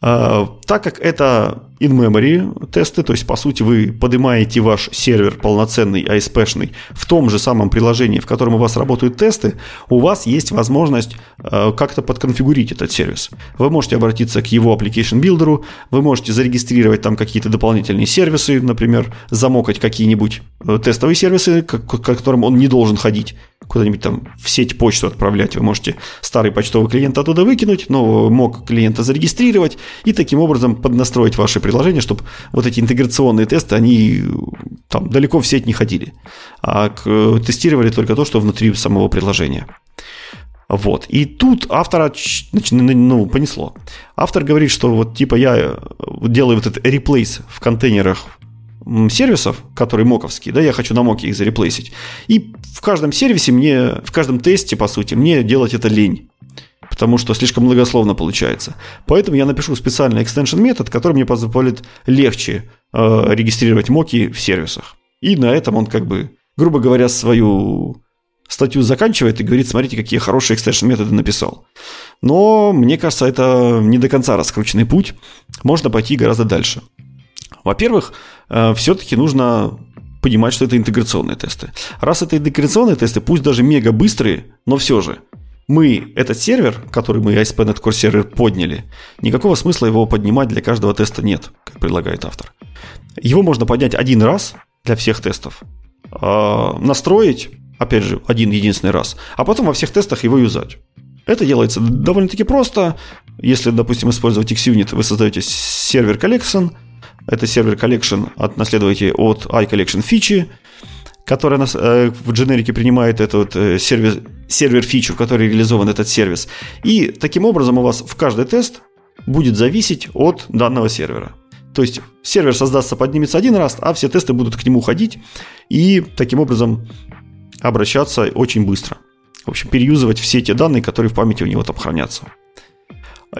А, так как это in-memory тесты, то есть, по сути, вы поднимаете ваш сервер полноценный, ASP-шный, в том же самом приложении, в котором у вас работают тесты, у вас есть возможность а, как-то подконфигурить этот сервис. Вы можете обратиться к его application builder, вы можете зарегистрировать там какие-то дополнительные сервисы, например, замокать какие-нибудь э, тестовые сервисы, к которым он не должен ходить, куда-нибудь там в сеть почту отправлять. Вы можете старый почтовый клиент оттуда выкинуть, но мог клиента зарегистрировать и таким образом поднастроить ваши приложения, чтобы вот эти интеграционные тесты, они там далеко в сеть не ходили, а тестировали только то, что внутри самого приложения. Вот. И тут автора ну, понесло. Автор говорит, что вот типа я э, делаю вот этот реплейс в контейнерах сервисов, которые моковские, да, я хочу на моке их зареплейсить. И в каждом сервисе мне, в каждом тесте, по сути, мне делать это лень. Потому что слишком многословно получается. Поэтому я напишу специальный extension метод, который мне позволит легче э, регистрировать моки в сервисах. И на этом он как бы, грубо говоря, свою статью заканчивает и говорит, смотрите, какие хорошие экстеншн методы написал. Но мне кажется, это не до конца раскрученный путь. Можно пойти гораздо дальше. Во-первых, э, все-таки нужно понимать, что это интеграционные тесты. Раз это интеграционные тесты, пусть даже мега быстрые, но все же, мы этот сервер, который мы ASP.NET Core сервер подняли, никакого смысла его поднимать для каждого теста нет, как предлагает автор. Его можно поднять один раз для всех тестов, а, настроить опять же, один единственный раз, а потом во всех тестах его юзать. Это делается довольно-таки просто. Если, допустим, использовать XUnit, вы создаете сервер collection. Это сервер collection от, наследуете от iCollection фичи, которая нас, э, в дженерике принимает этот э, сервер, сервер фичу, в которой реализован этот сервис. И таким образом у вас в каждый тест будет зависеть от данного сервера. То есть сервер создастся, поднимется один раз, а все тесты будут к нему ходить. И таким образом обращаться очень быстро. В общем, переюзывать все те данные, которые в памяти у него там хранятся.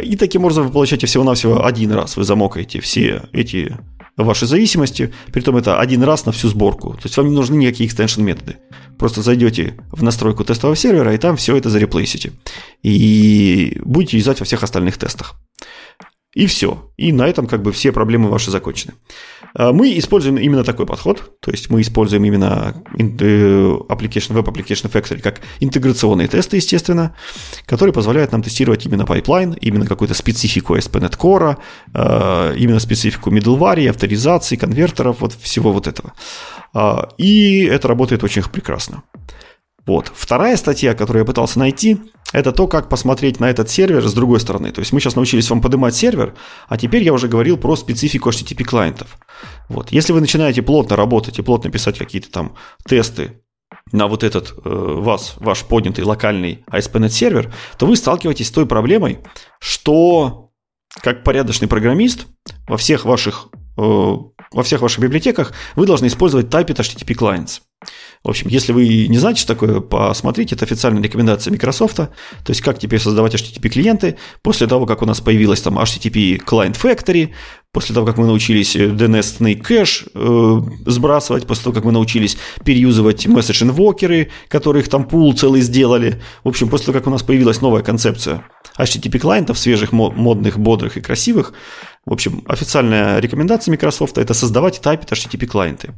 И таким образом вы получаете всего-навсего один раз. Вы замокаете все эти ваши зависимости, при этом это один раз на всю сборку. То есть вам не нужны никакие экстеншн методы. Просто зайдете в настройку тестового сервера и там все это зареплейсите. И будете юзать во всех остальных тестах. И все. И на этом как бы все проблемы ваши закончены. А, мы используем именно такой подход, то есть мы используем именно э, application, Web Application Factory как интеграционные тесты, естественно, которые позволяют нам тестировать именно pipeline, именно какую-то специфику ASP.NET Core, а, именно специфику middleware, авторизации, конвертеров, вот всего вот этого. А, и это работает очень прекрасно. Вот. Вторая статья, которую я пытался найти, это то, как посмотреть на этот сервер с другой стороны. То есть мы сейчас научились вам поднимать сервер, а теперь я уже говорил про специфику HTTP клиентов. Вот. Если вы начинаете плотно работать и плотно писать какие-то там тесты на вот этот э, вас, ваш поднятый локальный ASP.NET сервер, то вы сталкиваетесь с той проблемой, что как порядочный программист во всех ваших, во всех ваших библиотеках вы должны использовать Typed HTTP Clients. В общем, если вы не знаете, что такое, посмотрите, это официальная рекомендация Microsoft, то есть как теперь создавать HTTP-клиенты, после того, как у нас появилась там HTTP Client Factory, после того, как мы научились DNS кэш э, сбрасывать, после того, как мы научились переюзывать message инвокеры, которые их там пул целый сделали. В общем, после того, как у нас появилась новая концепция HTTP клиентов, свежих, модных, бодрых и красивых, в общем, официальная рекомендация Microsoft – это создавать и тайпить HTTP клиенты.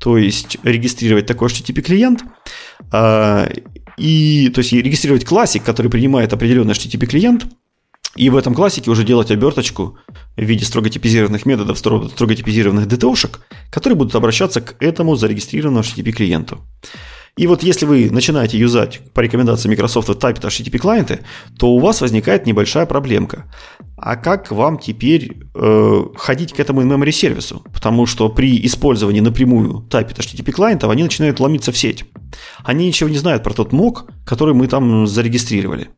То есть регистрировать такой HTTP клиент, а, и, то есть регистрировать классик, который принимает определенный HTTP клиент, и в этом классике уже делать оберточку в виде строго типизированных методов, строго, типизированных DTO-шек, которые будут обращаться к этому зарегистрированному HTTP клиенту. И вот если вы начинаете юзать по рекомендации Microsoft Typed HTTP клиенты, то у вас возникает небольшая проблемка. А как вам теперь э, ходить к этому in-memory сервису? Потому что при использовании напрямую Typed HTTP клиентов они начинают ломиться в сеть. Они ничего не знают про тот мок, который мы там зарегистрировали.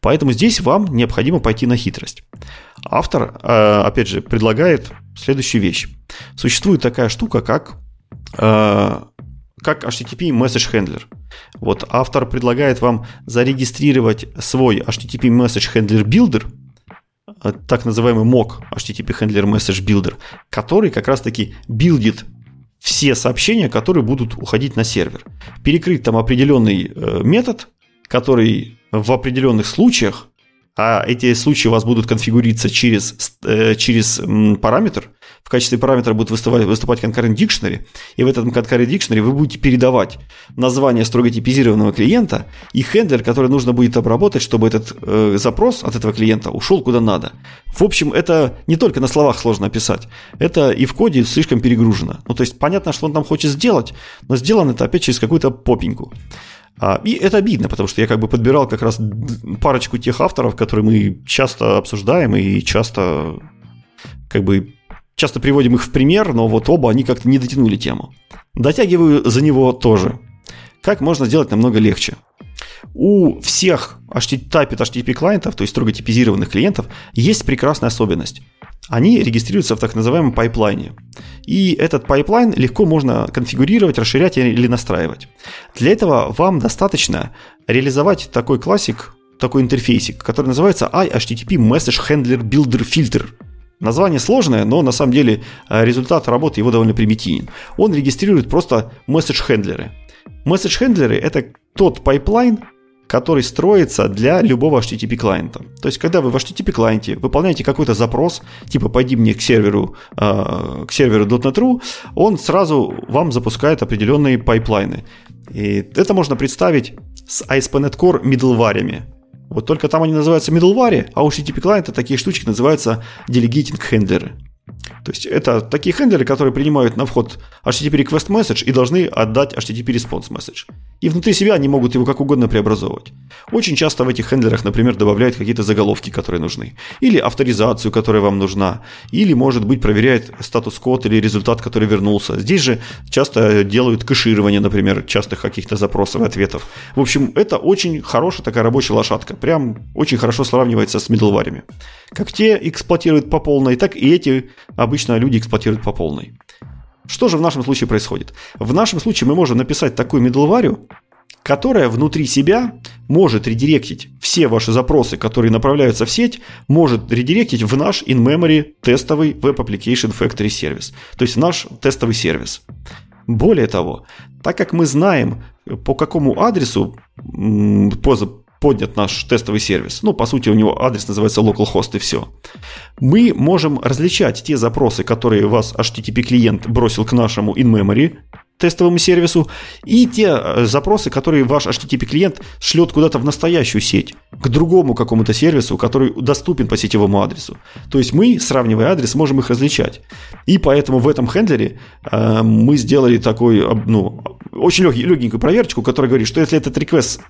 Поэтому здесь вам необходимо пойти на хитрость. Автор, э, опять же, предлагает следующую вещь. Существует такая штука, как э, как HTTP Message Handler. Вот автор предлагает вам зарегистрировать свой HTTP Message Handler Builder, э, так называемый MOC HTTP Handler Message Builder, который как раз-таки билдит все сообщения, которые будут уходить на сервер. Перекрыть там определенный э, метод, который в определенных случаях, а эти случаи у вас будут конфигуриться через, э, через параметр, в качестве параметра будет выступать, выступать concurrent dictionary, и в этом concurrent dictionary вы будете передавать название строго типизированного клиента и хендлер, который нужно будет обработать, чтобы этот э, запрос от этого клиента ушел куда надо. В общем, это не только на словах сложно описать, это и в коде слишком перегружено. Ну, то есть понятно, что он там хочет сделать, но сделано это опять через какую-то попеньку. А, и это обидно, потому что я как бы подбирал как раз парочку тех авторов, которые мы часто обсуждаем и часто как бы часто приводим их в пример, но вот оба они как-то не дотянули тему. Дотягиваю за него тоже. Как можно сделать намного легче? У всех Typed HTTP клиентов, то есть строго типизированных клиентов, есть прекрасная особенность. Они регистрируются в так называемом пайплайне. И этот pipeline легко можно конфигурировать, расширять или настраивать. Для этого вам достаточно реализовать такой классик, такой интерфейсик, который называется IHttp Message Handler Builder Filter. Название сложное, но на самом деле э, результат работы его довольно примитивен. Он регистрирует просто месседж-хендлеры. Месседж-хендлеры – это тот pipeline, который строится для любого HTTP клиента. То есть, когда вы в HTTP клиенте выполняете какой-то запрос, типа «пойди мне к серверу, э, к серверу .NET.ru», он сразу вам запускает определенные пайплайны. И это можно представить с ASP.NET Core middleware. Вот только там они называются middleware, а у HTTP клиента такие штучки называются handler. То есть это такие хендлеры, которые принимают на вход HTTP request message и должны отдать HTTP response message. И внутри себя они могут его как угодно преобразовывать. Очень часто в этих хендлерах, например, добавляют какие-то заголовки, которые нужны. Или авторизацию, которая вам нужна. Или, может быть, проверяет статус-код или результат, который вернулся. Здесь же часто делают кэширование, например, частых каких-то запросов и ответов. В общем, это очень хорошая такая рабочая лошадка. Прям очень хорошо сравнивается с middleware. Как те эксплуатируют по полной, так и эти обычно люди эксплуатируют по полной. Что же в нашем случае происходит? В нашем случае мы можем написать такую middleware, которая внутри себя может редиректить все ваши запросы, которые направляются в сеть, может редиректить в наш in-memory тестовый Web Application Factory сервис, то есть в наш тестовый сервис. Более того, так как мы знаем, по какому адресу по, поднят наш тестовый сервис. Ну, по сути, у него адрес называется localhost и все. Мы можем различать те запросы, которые вас HTTP клиент бросил к нашему in-memory тестовому сервису, и те э, запросы, которые ваш HTTP клиент шлет куда-то в настоящую сеть, к другому какому-то сервису, который доступен по сетевому адресу. То есть мы, сравнивая адрес, можем их различать. И поэтому в этом хендлере э, мы сделали такой, ну, очень легенькую проверочку, которая говорит, что если этот request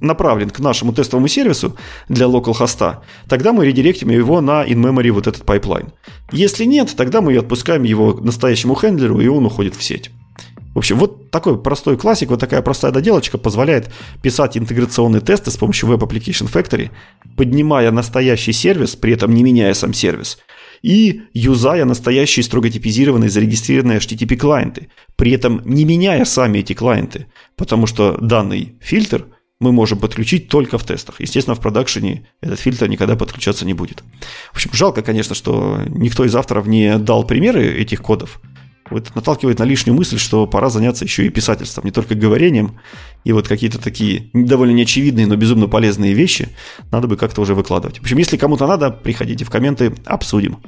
направлен к нашему тестовому сервису для localhost, тогда мы редиректим его на in-memory вот этот pipeline. Если нет, тогда мы отпускаем его настоящему хендлеру, и он уходит в сеть. В общем, вот такой простой классик, вот такая простая доделочка позволяет писать интеграционные тесты с помощью Web Application Factory, поднимая настоящий сервис, при этом не меняя сам сервис, и юзая настоящие строго типизированные зарегистрированные HTTP клиенты, при этом не меняя сами эти клиенты, потому что данный фильтр мы можем подключить только в тестах. Естественно, в продакшене этот фильтр никогда подключаться не будет. В общем, жалко, конечно, что никто из авторов не дал примеры этих кодов, вот наталкивает на лишнюю мысль, что пора заняться еще и писательством, не только говорением. И вот какие-то такие довольно неочевидные, но безумно полезные вещи надо бы как-то уже выкладывать. В общем, если кому-то надо, приходите в комменты, обсудим.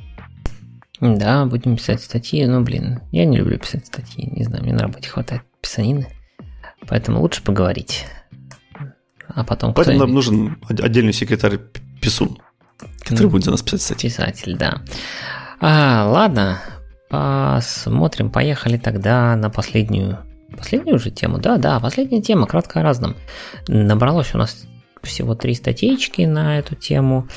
Да, будем писать статьи. Ну, блин, я не люблю писать статьи. Не знаю, мне на работе хватает писанины. Поэтому лучше поговорить. А потом Поэтому нам нужен отдельный секретарь Писун, который ну, будет за нас писать статьи. Писатель, да. А, ладно, Посмотрим, поехали тогда на последнюю, последнюю уже тему. Да, да, последняя тема, кратко о разном. Набралось у нас всего три статейки на эту тему.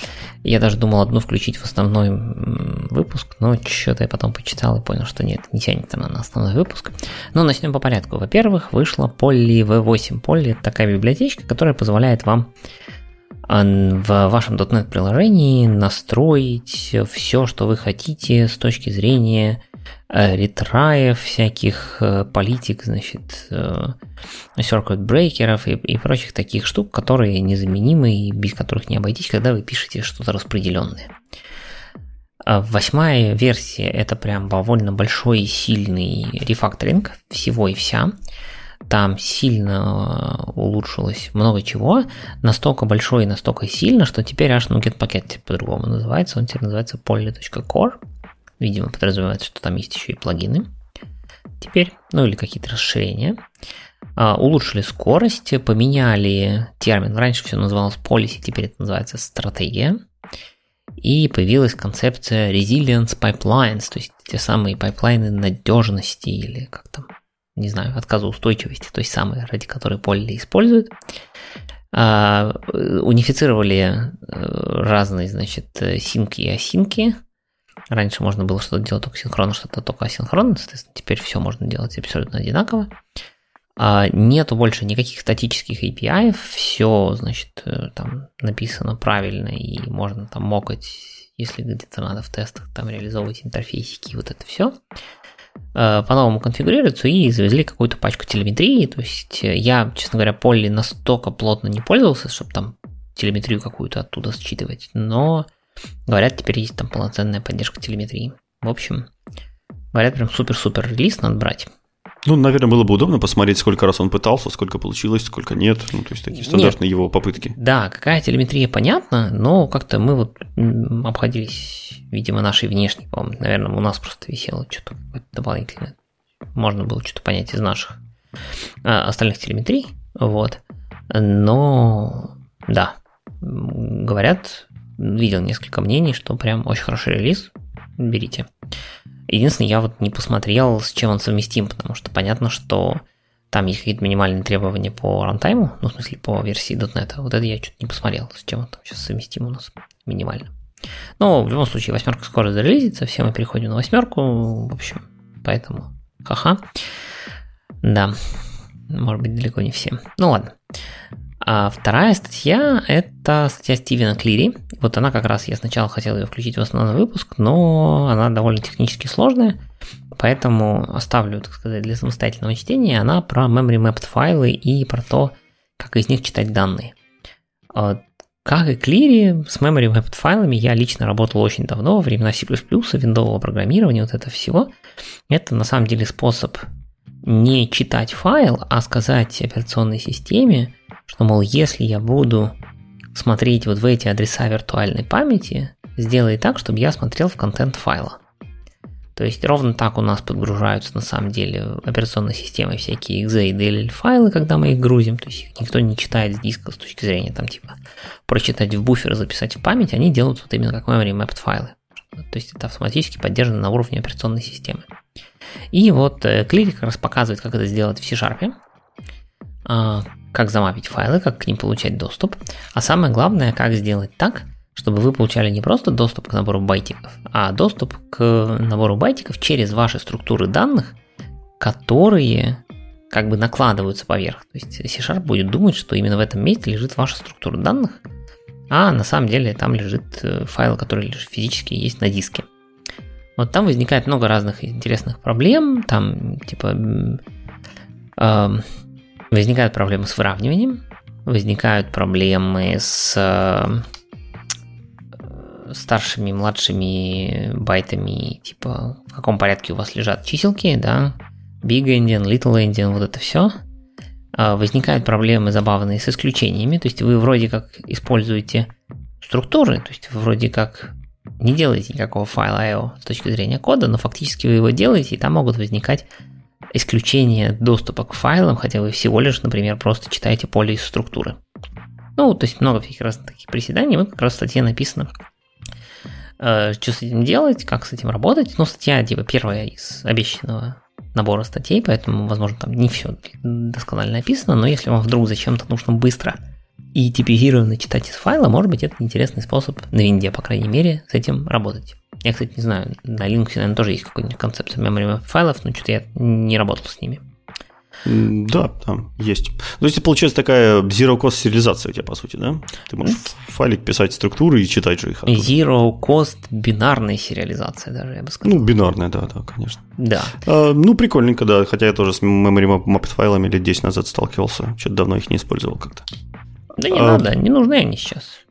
Я даже думал одну включить в основной выпуск, но что-то я потом почитал и понял, что нет, не тянет она на основной выпуск. Но начнем по порядку. Во-первых, вышла Polly V8. Polly это такая библиотечка, которая позволяет вам в вашем .NET приложении настроить все, что вы хотите с точки зрения э, ретраев, всяких э, политик, значит, э, circuit брейкеров и, и прочих таких штук, которые незаменимы и без которых не обойтись, когда вы пишете что-то распределенное. А восьмая версия это прям довольно большой и сильный рефакторинг всего и вся там сильно э, улучшилось много чего, настолько большое и настолько сильно, что теперь аж Nuget Packet по-другому называется, он теперь называется poly.core, видимо подразумевается, что там есть еще и плагины теперь, ну или какие-то расширения. А, улучшили скорость, поменяли термин, раньше все называлось policy, теперь это называется стратегия. И появилась концепция resilience pipelines, то есть те самые пайплайны надежности или как там не знаю, отказоустойчивости, той самой, ради которой Polly использует. А, унифицировали э, разные, значит, синки и осинки, Раньше можно было что-то делать только синхронно, что-то только асинхронно, соответственно, теперь все можно делать абсолютно одинаково. А нету больше никаких статических API, все, значит, э, там написано правильно, и можно там мокать, если где-то надо в тестах там реализовывать интерфейсики и вот это все. Э, по-новому конфигурируются и завезли какую-то пачку телеметрии. То есть э, я, честно говоря, Полли настолько плотно не пользовался, чтобы там телеметрию какую-то оттуда считывать, но говорят, теперь есть там полноценная поддержка телеметрии. В общем, говорят, прям супер-супер релиз надо брать. Ну, наверное, было бы удобно посмотреть, сколько раз он пытался, сколько получилось, сколько нет. Ну, то есть такие стандартные нет. его попытки. Да, какая телеметрия, понятно, но как-то мы вот обходились, видимо, нашей внешней, по-моему. Наверное, у нас просто висело что-то дополнительное. Можно было что-то понять из наших а, остальных телеметрий. Вот. Но, да, говорят, видел несколько мнений, что прям очень хороший релиз. Берите. Единственное, я вот не посмотрел, с чем он совместим, потому что понятно, что там есть какие-то минимальные требования по рантайму, ну, в смысле, по версии .NET. Вот это я что-то не посмотрел, с чем он там сейчас совместим у нас минимально. Но в любом случае, восьмерка скоро зарелизится, все мы переходим на восьмерку, в общем, поэтому ха-ха. Да, может быть, далеко не все. Ну ладно. А вторая статья – это статья Стивена Клири. Вот она как раз, я сначала хотел ее включить в основной выпуск, но она довольно технически сложная, поэтому оставлю, так сказать, для самостоятельного чтения. Она про memory mapped файлы и про то, как из них читать данные. А, как и Клири, с memory mapped файлами я лично работал очень давно, во времена C++, виндового программирования, вот это всего. Это на самом деле способ не читать файл, а сказать операционной системе, что, мол, если я буду смотреть вот в эти адреса виртуальной памяти, сделай так, чтобы я смотрел в контент файла. То есть ровно так у нас подгружаются на самом деле операционной системой всякие exe и DLL файлы, когда мы их грузим. То есть их никто не читает с диска с точки зрения там типа прочитать в буфер, записать в память, они делают вот именно как memory mapped файлы. То есть это автоматически поддержано на уровне операционной системы. И вот э, Клирик как раз показывает, как это сделать в C-Sharp как замапить файлы, как к ним получать доступ, а самое главное, как сделать так, чтобы вы получали не просто доступ к набору байтиков, а доступ к набору байтиков через ваши структуры данных, которые как бы накладываются поверх. То есть C-Sharp будет думать, что именно в этом месте лежит ваша структура данных, а на самом деле там лежит э, файл, который лишь физически есть на диске. Вот там возникает много разных интересных проблем, там типа э, Возникают проблемы с выравниванием, возникают проблемы с э, старшими, младшими байтами, типа в каком порядке у вас лежат чиселки, да, big endian, little endian, вот это все. А возникают проблемы забавные с исключениями, то есть вы вроде как используете структуры, то есть вы вроде как не делаете никакого файла IO с точки зрения кода, но фактически вы его делаете, и там могут возникать исключение доступа к файлам, хотя вы всего лишь, например, просто читаете поле из структуры. Ну, то есть много всяких разных таких приседаний, вот как раз в статье написано, э, что с этим делать, как с этим работать. Ну, статья, типа, первая из обещанного набора статей, поэтому, возможно, там не все досконально написано, но если вам вдруг зачем-то нужно быстро и типизированно читать из файла, может быть, это интересный способ на винде, по крайней мере, с этим работать. Я, кстати, не знаю, на Linux, наверное, тоже есть какая-нибудь концепция memory файлов, но что-то я не работал с ними. Да, там есть. То есть, получается такая zero-cost сериализация у тебя, по сути, да? Ты можешь в файлик писать структуры и читать же их. Zero-cost бинарная сериализация даже, я бы сказал. Ну, бинарная, да, да, конечно. Да. А, ну, прикольненько, да, хотя я тоже с memory mapped файлами лет 10 назад сталкивался, что-то давно их не использовал как-то. Да не а... надо, не нужны они сейчас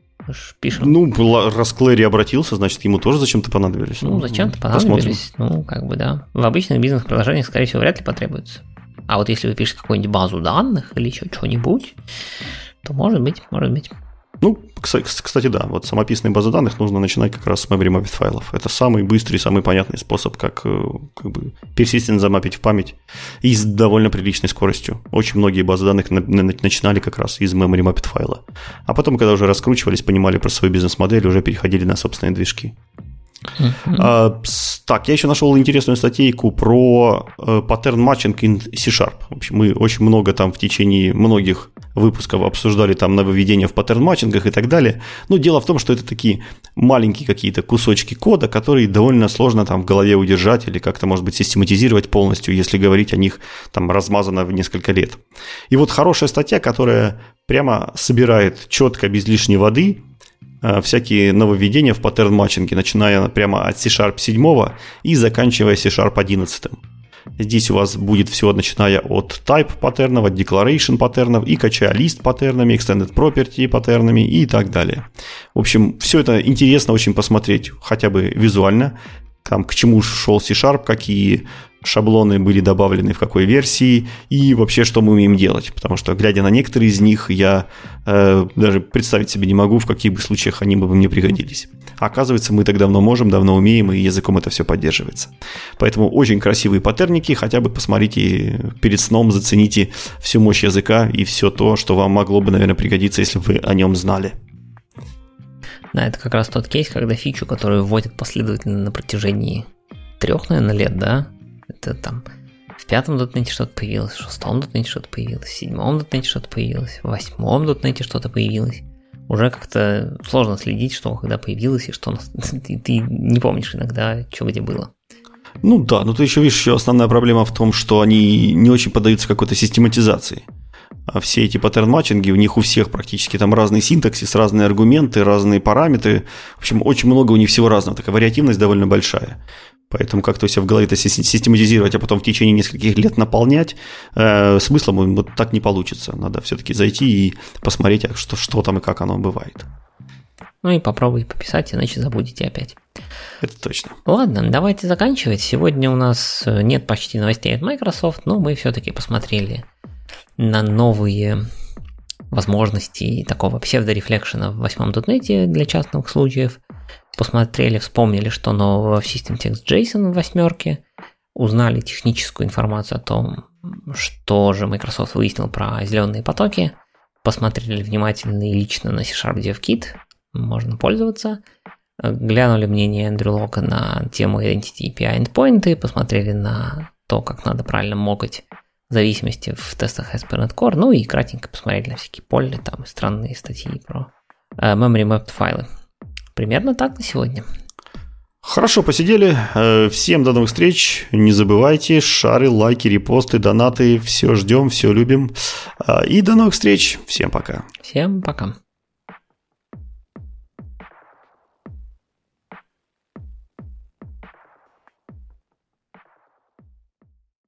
пишем. Ну, раз обратился, значит, ему тоже зачем-то понадобились. Ну, зачем-то понадобились. Посмотрим. Ну, как бы, да. В обычных бизнес-приложениях, скорее всего, вряд ли потребуется. А вот если вы пишете какую-нибудь базу данных или еще что-нибудь, то может быть, может быть. Ну, кстати, да, вот самописные базы данных нужно начинать как раз с memory mapped файлов. Это самый быстрый, самый понятный способ, как, э, как бы persistent замапить в память и с довольно приличной скоростью. Очень многие базы данных начинали как раз из memory mapped файла. А потом, когда уже раскручивались, понимали про свою бизнес-модель, уже переходили на собственные движки. Uh-huh. Так, я еще нашел интересную статейку про pattern matching in C-Sharp. В общем, мы очень много там в течение многих выпусков обсуждали там нововведения в паттерн матчингах и так далее. Но дело в том, что это такие маленькие какие-то кусочки кода, которые довольно сложно там в голове удержать или как-то, может быть, систематизировать полностью, если говорить о них там размазано в несколько лет. И вот хорошая статья, которая прямо собирает четко, без лишней воды, Э, всякие нововведения в паттерн-матчинге, начиная прямо от C-Sharp 7 и заканчивая C-Sharp 11. Здесь у вас будет все, начиная от type паттернов, от declaration паттернов и кончая list паттернами, extended property паттернами и так далее. В общем, все это интересно очень посмотреть, хотя бы визуально, там, к чему шел C-Sharp, какие шаблоны были добавлены в какой версии и вообще, что мы умеем делать. Потому что, глядя на некоторые из них, я э, даже представить себе не могу, в каких бы случаях они бы мне пригодились. оказывается, мы так давно можем, давно умеем, и языком это все поддерживается. Поэтому очень красивые паттерники, хотя бы посмотрите перед сном, зацените всю мощь языка и все то, что вам могло бы, наверное, пригодиться, если бы вы о нем знали. Да, это как раз тот кейс, когда фичу, которую вводят последовательно на протяжении трех, наверное, лет, да, это там в пятом дотнете что-то появилось, в шестом дотнете что-то появилось, в седьмом дотнете что-то появилось, в восьмом дотнете что-то появилось. Уже как-то сложно следить, что когда появилось и что ты, ты не помнишь иногда, что где было. Ну да, но ты еще видишь, еще основная проблема в том, что они не очень поддаются какой-то систематизации. А все эти паттерн-матчинги, у них у всех практически там разный синтаксис, разные аргументы, разные параметры. В общем, очень много у них всего разного. Такая вариативность довольно большая. Поэтому как-то все в голове это систематизировать, а потом в течение нескольких лет наполнять, э, смыслом вот так не получится. Надо все-таки зайти и посмотреть, а что, что там и как оно бывает. Ну и попробуйте пописать, иначе забудете опять. Это точно. Ладно, давайте заканчивать. Сегодня у нас э, нет почти новостей от Microsoft, но мы все-таки посмотрели на новые возможности такого псевдорефлекшена в восьмом дотнете для частных случаев – посмотрели, вспомнили, что нового в System Text JSON в восьмерке, узнали техническую информацию о том, что же Microsoft выяснил про зеленые потоки, посмотрели внимательно и лично на C-Sharp DevKit, можно пользоваться, глянули мнение Эндрю Лока на тему Identity API Endpoint, посмотрели на то, как надо правильно мокать зависимости в тестах ASP.NET Core, ну и кратенько посмотрели на всякие полли там и странные статьи про э, memory mapped файлы. Примерно так на сегодня. Хорошо, посидели. Э, всем до новых встреч. Не забывайте, шары, лайки, репосты, донаты. Все ждем, все любим. Э, и до новых встреч. Всем пока. Всем пока.